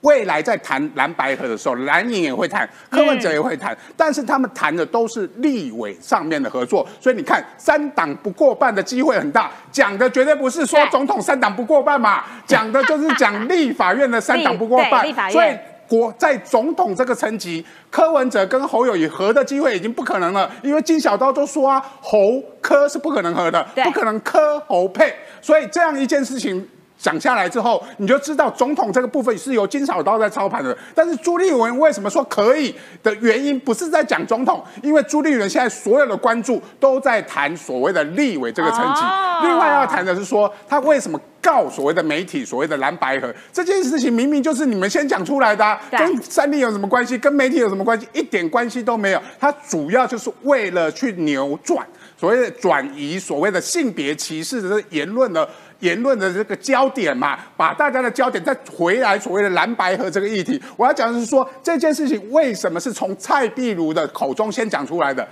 未来在谈蓝白河的时候，蓝营也会谈，柯文哲也会谈，但是他们谈的都是立委上面的合作。所以你看，三党不过半的机会很大，讲的绝对不是说总统三党不过半嘛，讲的就是讲立法院的三党不过半。所以。国在总统这个层级，柯文哲跟侯友谊合的机会已经不可能了，因为金小刀都说啊，侯柯是不可能合的，不可能柯侯配，所以这样一件事情。讲下来之后，你就知道总统这个部分是由金小刀在操盘的。但是朱立文为什么说可以的原因，不是在讲总统，因为朱立伦现在所有的关注都在谈所谓的立委这个层级。另外要谈的是说，他为什么告所谓的媒体，所谓的蓝白河这件事情，明明就是你们先讲出来的，跟三立有什么关系？跟媒体有什么关系？一点关系都没有。他主要就是为了去扭转所谓的转移所谓的性别歧视的言论的。言论的这个焦点嘛，把大家的焦点再回来所谓的蓝白和这个议题，我要讲的是说这件事情为什么是从蔡壁如的口中先讲出来的？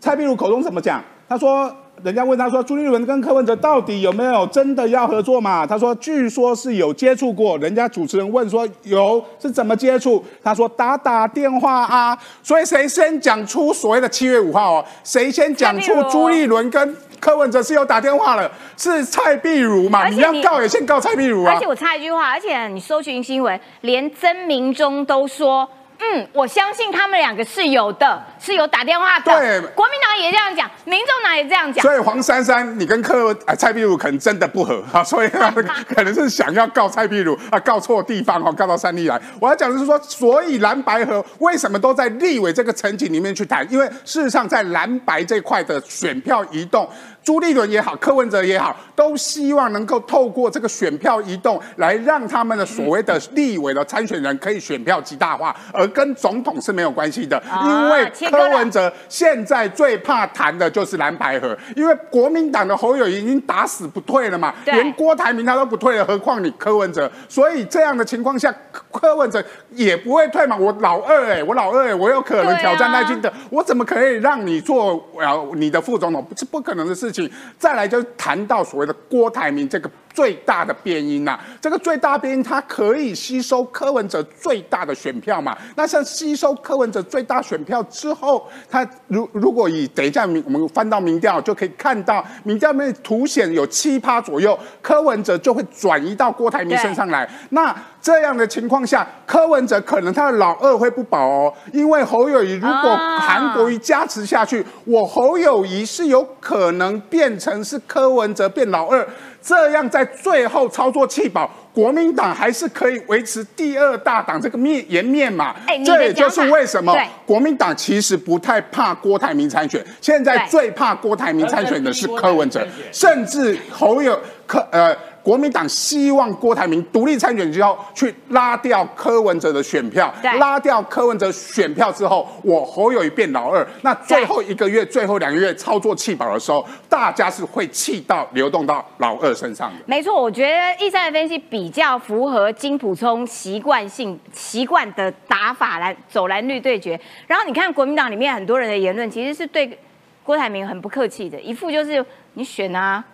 蔡壁如口中怎么讲？他说人家问他说，朱立伦跟柯文哲到底有没有真的要合作嘛？他说，据说是有接触过。人家主持人问说有是怎么接触？他说打打电话啊。所以谁先讲出所谓的七月五号哦？谁先讲出朱立伦跟柯文哲是有打电话了？是蔡碧如嘛？你要告也先告蔡碧如啊。而且我插一句话，而且你搜寻新闻，连曾明忠都说。嗯，我相信他们两个是有的，是有打电话的。对，国民党也这样讲，民众党也这样讲。所以黄珊珊，你跟柯啊蔡壁如可能真的不合啊，所以可能是想要告蔡壁如啊，告错地方哦，告到三立来。我要讲的是说，所以蓝白河为什么都在立委这个层级里面去谈？因为事实上在蓝白这块的选票移动。朱立伦也好，柯文哲也好，都希望能够透过这个选票移动，来让他们的所谓的立委的参选人可以选票极大化，而跟总统是没有关系的。因为柯文哲现在最怕谈的就是蓝白河，因为国民党的侯友已经打死不退了嘛，连郭台铭他都不退了，何况你柯文哲？所以这样的情况下，柯文哲也不会退嘛。我老二哎，我老二哎，我有可能挑战赖清德，我怎么可以让你做呃你的副总统？是不可能的事。再来就谈到所谓的郭台铭这个最大的变音呐，这个最大变音，它可以吸收柯文哲最大的选票嘛？那像吸收柯文哲最大选票之后，他如如果以等一下民我们翻到民调就可以看到，民调里面凸显有七趴左右，柯文哲就会转移到郭台铭身上来。那这样的情况下，柯文哲可能他的老二会不保哦，因为侯友谊如果韩国瑜加持下去，我侯友谊是有可能变成是柯文哲变老二，这样在最后操作弃保，国民党还是可以维持第二大党这个面颜面嘛。这也就是为什么国民党其实不太怕郭台铭参选，现在最怕郭台铭参选的是柯文哲，甚至侯友柯呃。国民党希望郭台铭独立参选之后，去拉掉柯文哲的选票，拉掉柯文哲选票之后，我侯友谊变老二。那最后一个月、最后两个月操作弃保的时候，大家是会气到流动到老二身上的。没错，我觉得易山的分析比较符合金普聪习惯性习惯的打法来走蓝绿对决。然后你看国民党里面很多人的言论，其实是对郭台铭很不客气的，一副就是你选啊。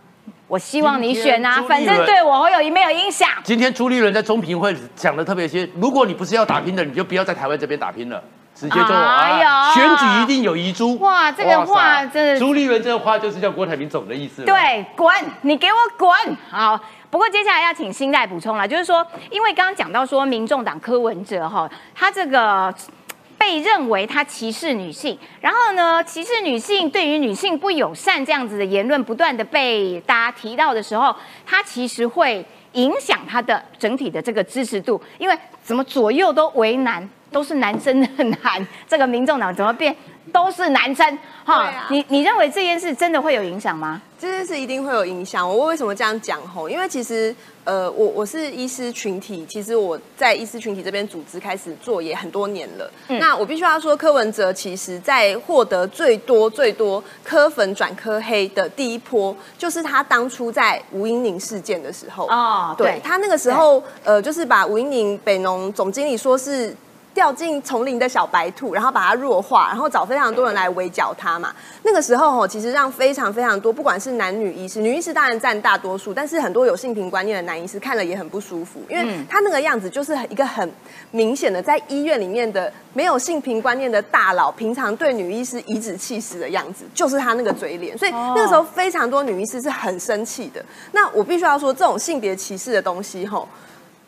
我希望你选啊，反正对我侯友谊没有影响。今天朱立伦在中评会讲的特别些，如果你不是要打拼的，你就不要在台湾这边打拼了，直接就啊，选举一定有遗珠。哇，这个话真的，朱立伦这个话就是叫郭台铭走的意思。对，滚，你给我滚。好，不过接下来要请新代补充了，就是说，因为刚刚讲到说，民众党柯文哲哈，他这个。被认为他歧视女性，然后呢，歧视女性对于女性不友善这样子的言论不断的被大家提到的时候，他其实会影响他的整体的这个支持度，因为怎么左右都为难，都是男生的难，这个民众党怎么变？都是男生，哈，你你认为这件事真的会有影响吗？这件事一定会有影响。我为什么这样讲？吼，因为其实，呃，我我是医师群体，其实我在医师群体这边组织开始做也很多年了。那我必须要说，柯文哲其实在获得最多最多柯粉转柯黑的第一波，就是他当初在吴英宁事件的时候。哦，对他那个时候，呃，就是把吴英宁北农总经理说是。掉进丛林的小白兔，然后把它弱化，然后找非常多人来围剿它嘛。那个时候吼，其实让非常非常多，不管是男女医师，女医师当然占大多数，但是很多有性平观念的男医师看了也很不舒服，因为他那个样子就是一个很明显的在医院里面的没有性平观念的大佬，平常对女医师颐指气使的样子，就是他那个嘴脸。所以那个时候非常多女医师是很生气的。那我必须要说，这种性别歧视的东西吼。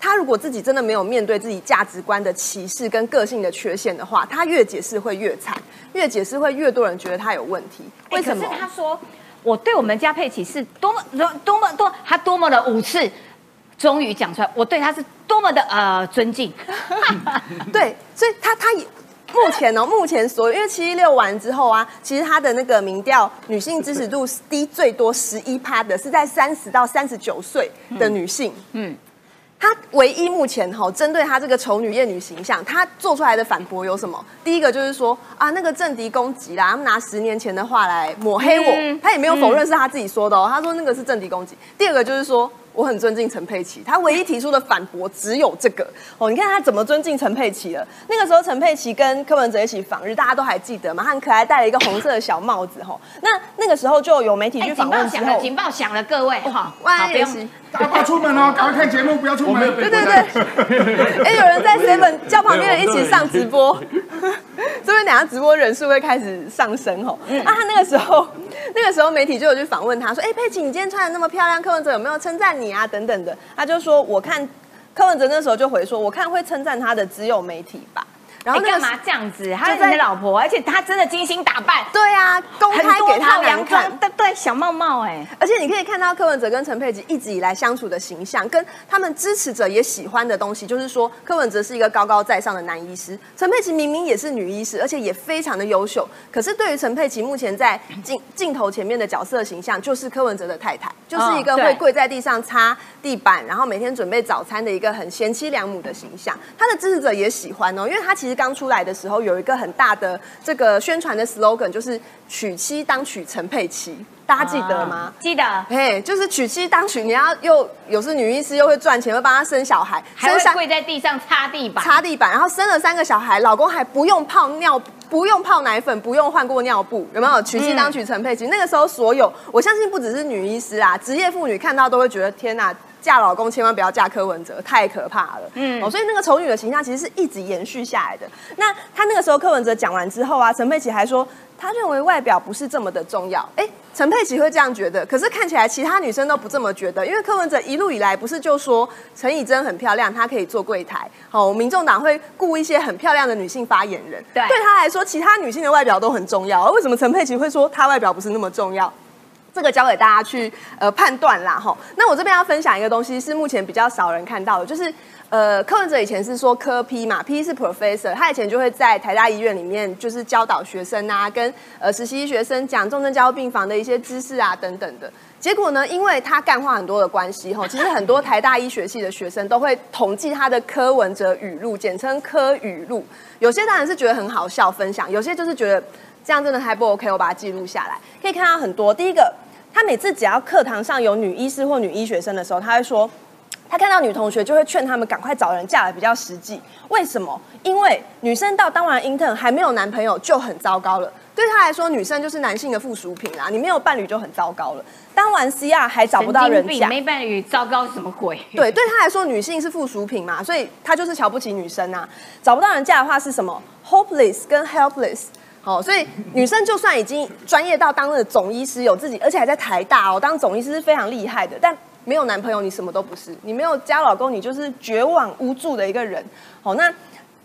他如果自己真的没有面对自己价值观的歧视跟个性的缺陷的话，他越解释会越惨，越解释会越多人觉得他有问题。为什么？他说我对我们家佩奇是多么多多么多，他多么的五次，终于讲出来，我对他是多么的呃尊敬。对，所以他他也目前哦，目前所有因为七一六完之后啊，其实他的那个民调女性支持度低最多十一趴的是在三十到三十九岁的女性。嗯。他唯一目前哈针对他这个丑女艳女形象，他做出来的反驳有什么？第一个就是说啊，那个政敌攻击啦，他们拿十年前的话来抹黑我，他也没有否认是他自己说的哦，他说那个是政敌攻击。第二个就是说。我很尊敬陈佩琪，他唯一提出的反驳只有这个哦。你看他怎么尊敬陈佩琪了？那个时候陈佩琪跟柯文哲一起访日，大家都还记得嘛？他很可爱，戴了一个红色的小帽子哈。那那个时候就有媒体去哎，访警报响了，警报响了，各位哈，万好，不要出门哦，赶快看节目，不要出门。对对对，哎，有人在 Seven 叫旁边人一起上直播，这边等下直播人数会开始上升哦。那他那个时候，那个时候媒体就有去访问他说：“哎，佩奇，你今天穿的那么漂亮，柯文哲有没有称赞你啊？等等的。”他就说：“我看柯文哲那时候就回说，我看会称赞他的只有媒体吧。”然后那个你干嘛这样子？他就是在你的老婆，而且他真的精心打扮，对啊，公开给他套洋难看装，。对对，小帽帽，哎，而且你可以看到柯文哲跟陈佩琪一直以来相处的形象，跟他们支持者也喜欢的东西，就是说柯文哲是一个高高在上的男医师，陈佩琪明明也是女医师，而且也非常的优秀。可是对于陈佩琪目前在镜镜头前面的角色形象，就是柯文哲的太太，就是一个会跪在地上擦地板，然后每天准备早餐的一个很贤妻良母的形象。他的支持者也喜欢哦，因为他其实刚出来的时候有一个很大的这个宣传的 slogan，就是娶妻当娶陈佩琪，大家记得吗？记得，嘿，就是娶妻当娶，你要又有是女医师，又会赚钱，会帮她生小孩，还会跪在地上擦地板，擦地板，然后生了三个小孩，老公还不用泡尿，不用泡奶粉，不用换过尿布，有没有？娶妻当娶陈佩琪，那个时候所有，我相信不只是女医师啊，职业妇女看到都会觉得天哪。嫁老公千万不要嫁柯文哲，太可怕了。嗯，哦，所以那个丑女的形象其实是一直延续下来的。那他那个时候柯文哲讲完之后啊，陈佩琪还说，他认为外表不是这么的重要。哎，陈佩琪会这样觉得，可是看起来其他女生都不这么觉得，因为柯文哲一路以来不是就说陈以贞很漂亮，她可以做柜台，好、民众党会雇一些很漂亮的女性发言人，对对他来说，其他女性的外表都很重要。为什么陈佩琪会说她外表不是那么重要？这个交给大家去呃判断啦哈。那我这边要分享一个东西，是目前比较少人看到的，就是呃柯文哲以前是说科 P 嘛，P 是 professor，他以前就会在台大医院里面就是教导学生啊，跟呃实习医学生讲重症加护病房的一些知识啊等等的。结果呢，因为他干话很多的关系哈，其实很多台大医学系的学生都会统计他的柯文哲语录，简称柯语录。有些当然是觉得很好笑分享，有些就是觉得这样真的还不 OK，我把它记录下来。可以看到很多，第一个。他每次只要课堂上有女医师或女医学生的时候，他会说，他看到女同学就会劝他们赶快找人嫁了比较实际。为什么？因为女生到当完 intern 还没有男朋友就很糟糕了。对他来说，女生就是男性的附属品啦，你没有伴侣就很糟糕了。当完 CR 还找不到人嫁病，没伴侣，糟糕什么鬼？对，对他来说，女性是附属品嘛，所以他就是瞧不起女生啊。找不到人嫁的话是什么？hopeless 跟 helpless。哦，所以女生就算已经专业到当了总医师，有自己，而且还在台大哦，当总医师是非常厉害的，但没有男朋友，你什么都不是，你没有家老公，你就是绝望无助的一个人。好，那。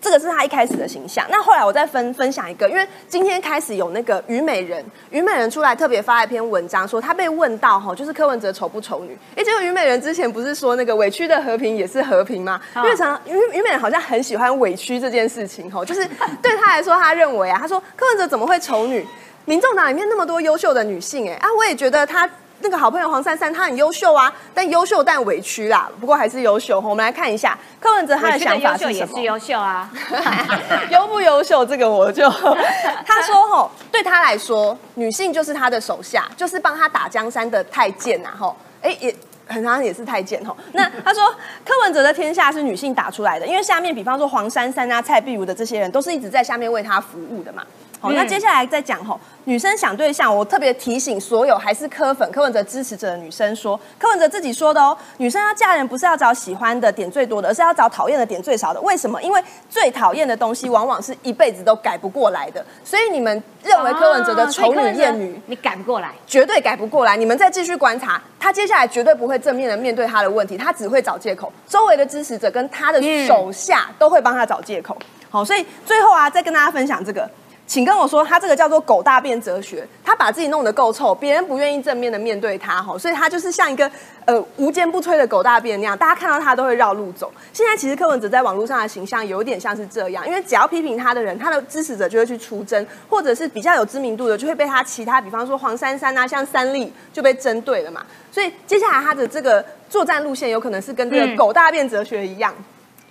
这个是他一开始的形象。那后来我再分分享一个，因为今天开始有那个虞美人，虞美人出来特别发了一篇文章，说她被问到哈，就是柯文哲丑不丑女？哎，结果虞美人之前不是说那个委屈的和平也是和平吗？因为常虞虞美人好像很喜欢委屈这件事情哈，就是对他来说，他认为啊，他说柯文哲怎么会丑女？民众党里面那么多优秀的女性，哎啊，我也觉得她。那个好朋友黄珊珊，她很优秀啊，但优秀但委屈啦，不过还是优秀。我们来看一下柯文哲他的想法是什么？也是优秀啊，优不优秀？这个我就 他说吼，对他来说，女性就是他的手下，就是帮他打江山的太监呐吼。哎也。很常也是太监吼，那他说柯文哲的天下是女性打出来的，因为下面比方说黄珊珊啊、蔡碧如的这些人，都是一直在下面为他服务的嘛。好，那接下来再讲吼，女生想对象，我特别提醒所有还是柯粉、柯文哲支持者的女生说，柯文哲自己说的哦，女生要嫁人不是要找喜欢的点最多的，而是要找讨厌的点最少的。为什么？因为最讨厌的东西往往是一辈子都改不过来的。所以你们认为柯文哲的丑女艳女，你改不过来，绝对改不过来。你们再继续观察，他接下来绝对不会正面的面对他的问题，他只会找借口。周围的支持者跟他的手下都会帮他找借口。好，所以最后啊，再跟大家分享这个。请跟我说，他这个叫做“狗大便哲学”。他把自己弄得够臭，别人不愿意正面的面对他，哈，所以他就是像一个呃无坚不摧的狗大便那样，大家看到他都会绕路走。现在其实柯文哲在网络上的形象有点像是这样，因为只要批评他的人，他的支持者就会去出征，或者是比较有知名度的，就会被他其他，比方说黄珊珊啊，像三立就被针对了嘛。所以接下来他的这个作战路线有可能是跟这个狗大便哲学一样。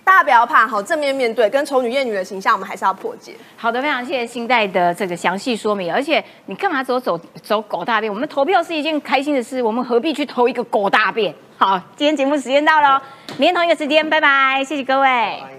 大家不要怕，好，正面面对，跟丑女艳女的形象，我们还是要破解。好的，非常谢谢新代的这个详细说明。而且你干嘛走走走狗大便？我们投票是一件开心的事，我们何必去投一个狗大便？好，今天节目时间到了，明天同一个时间，拜拜，谢谢各位。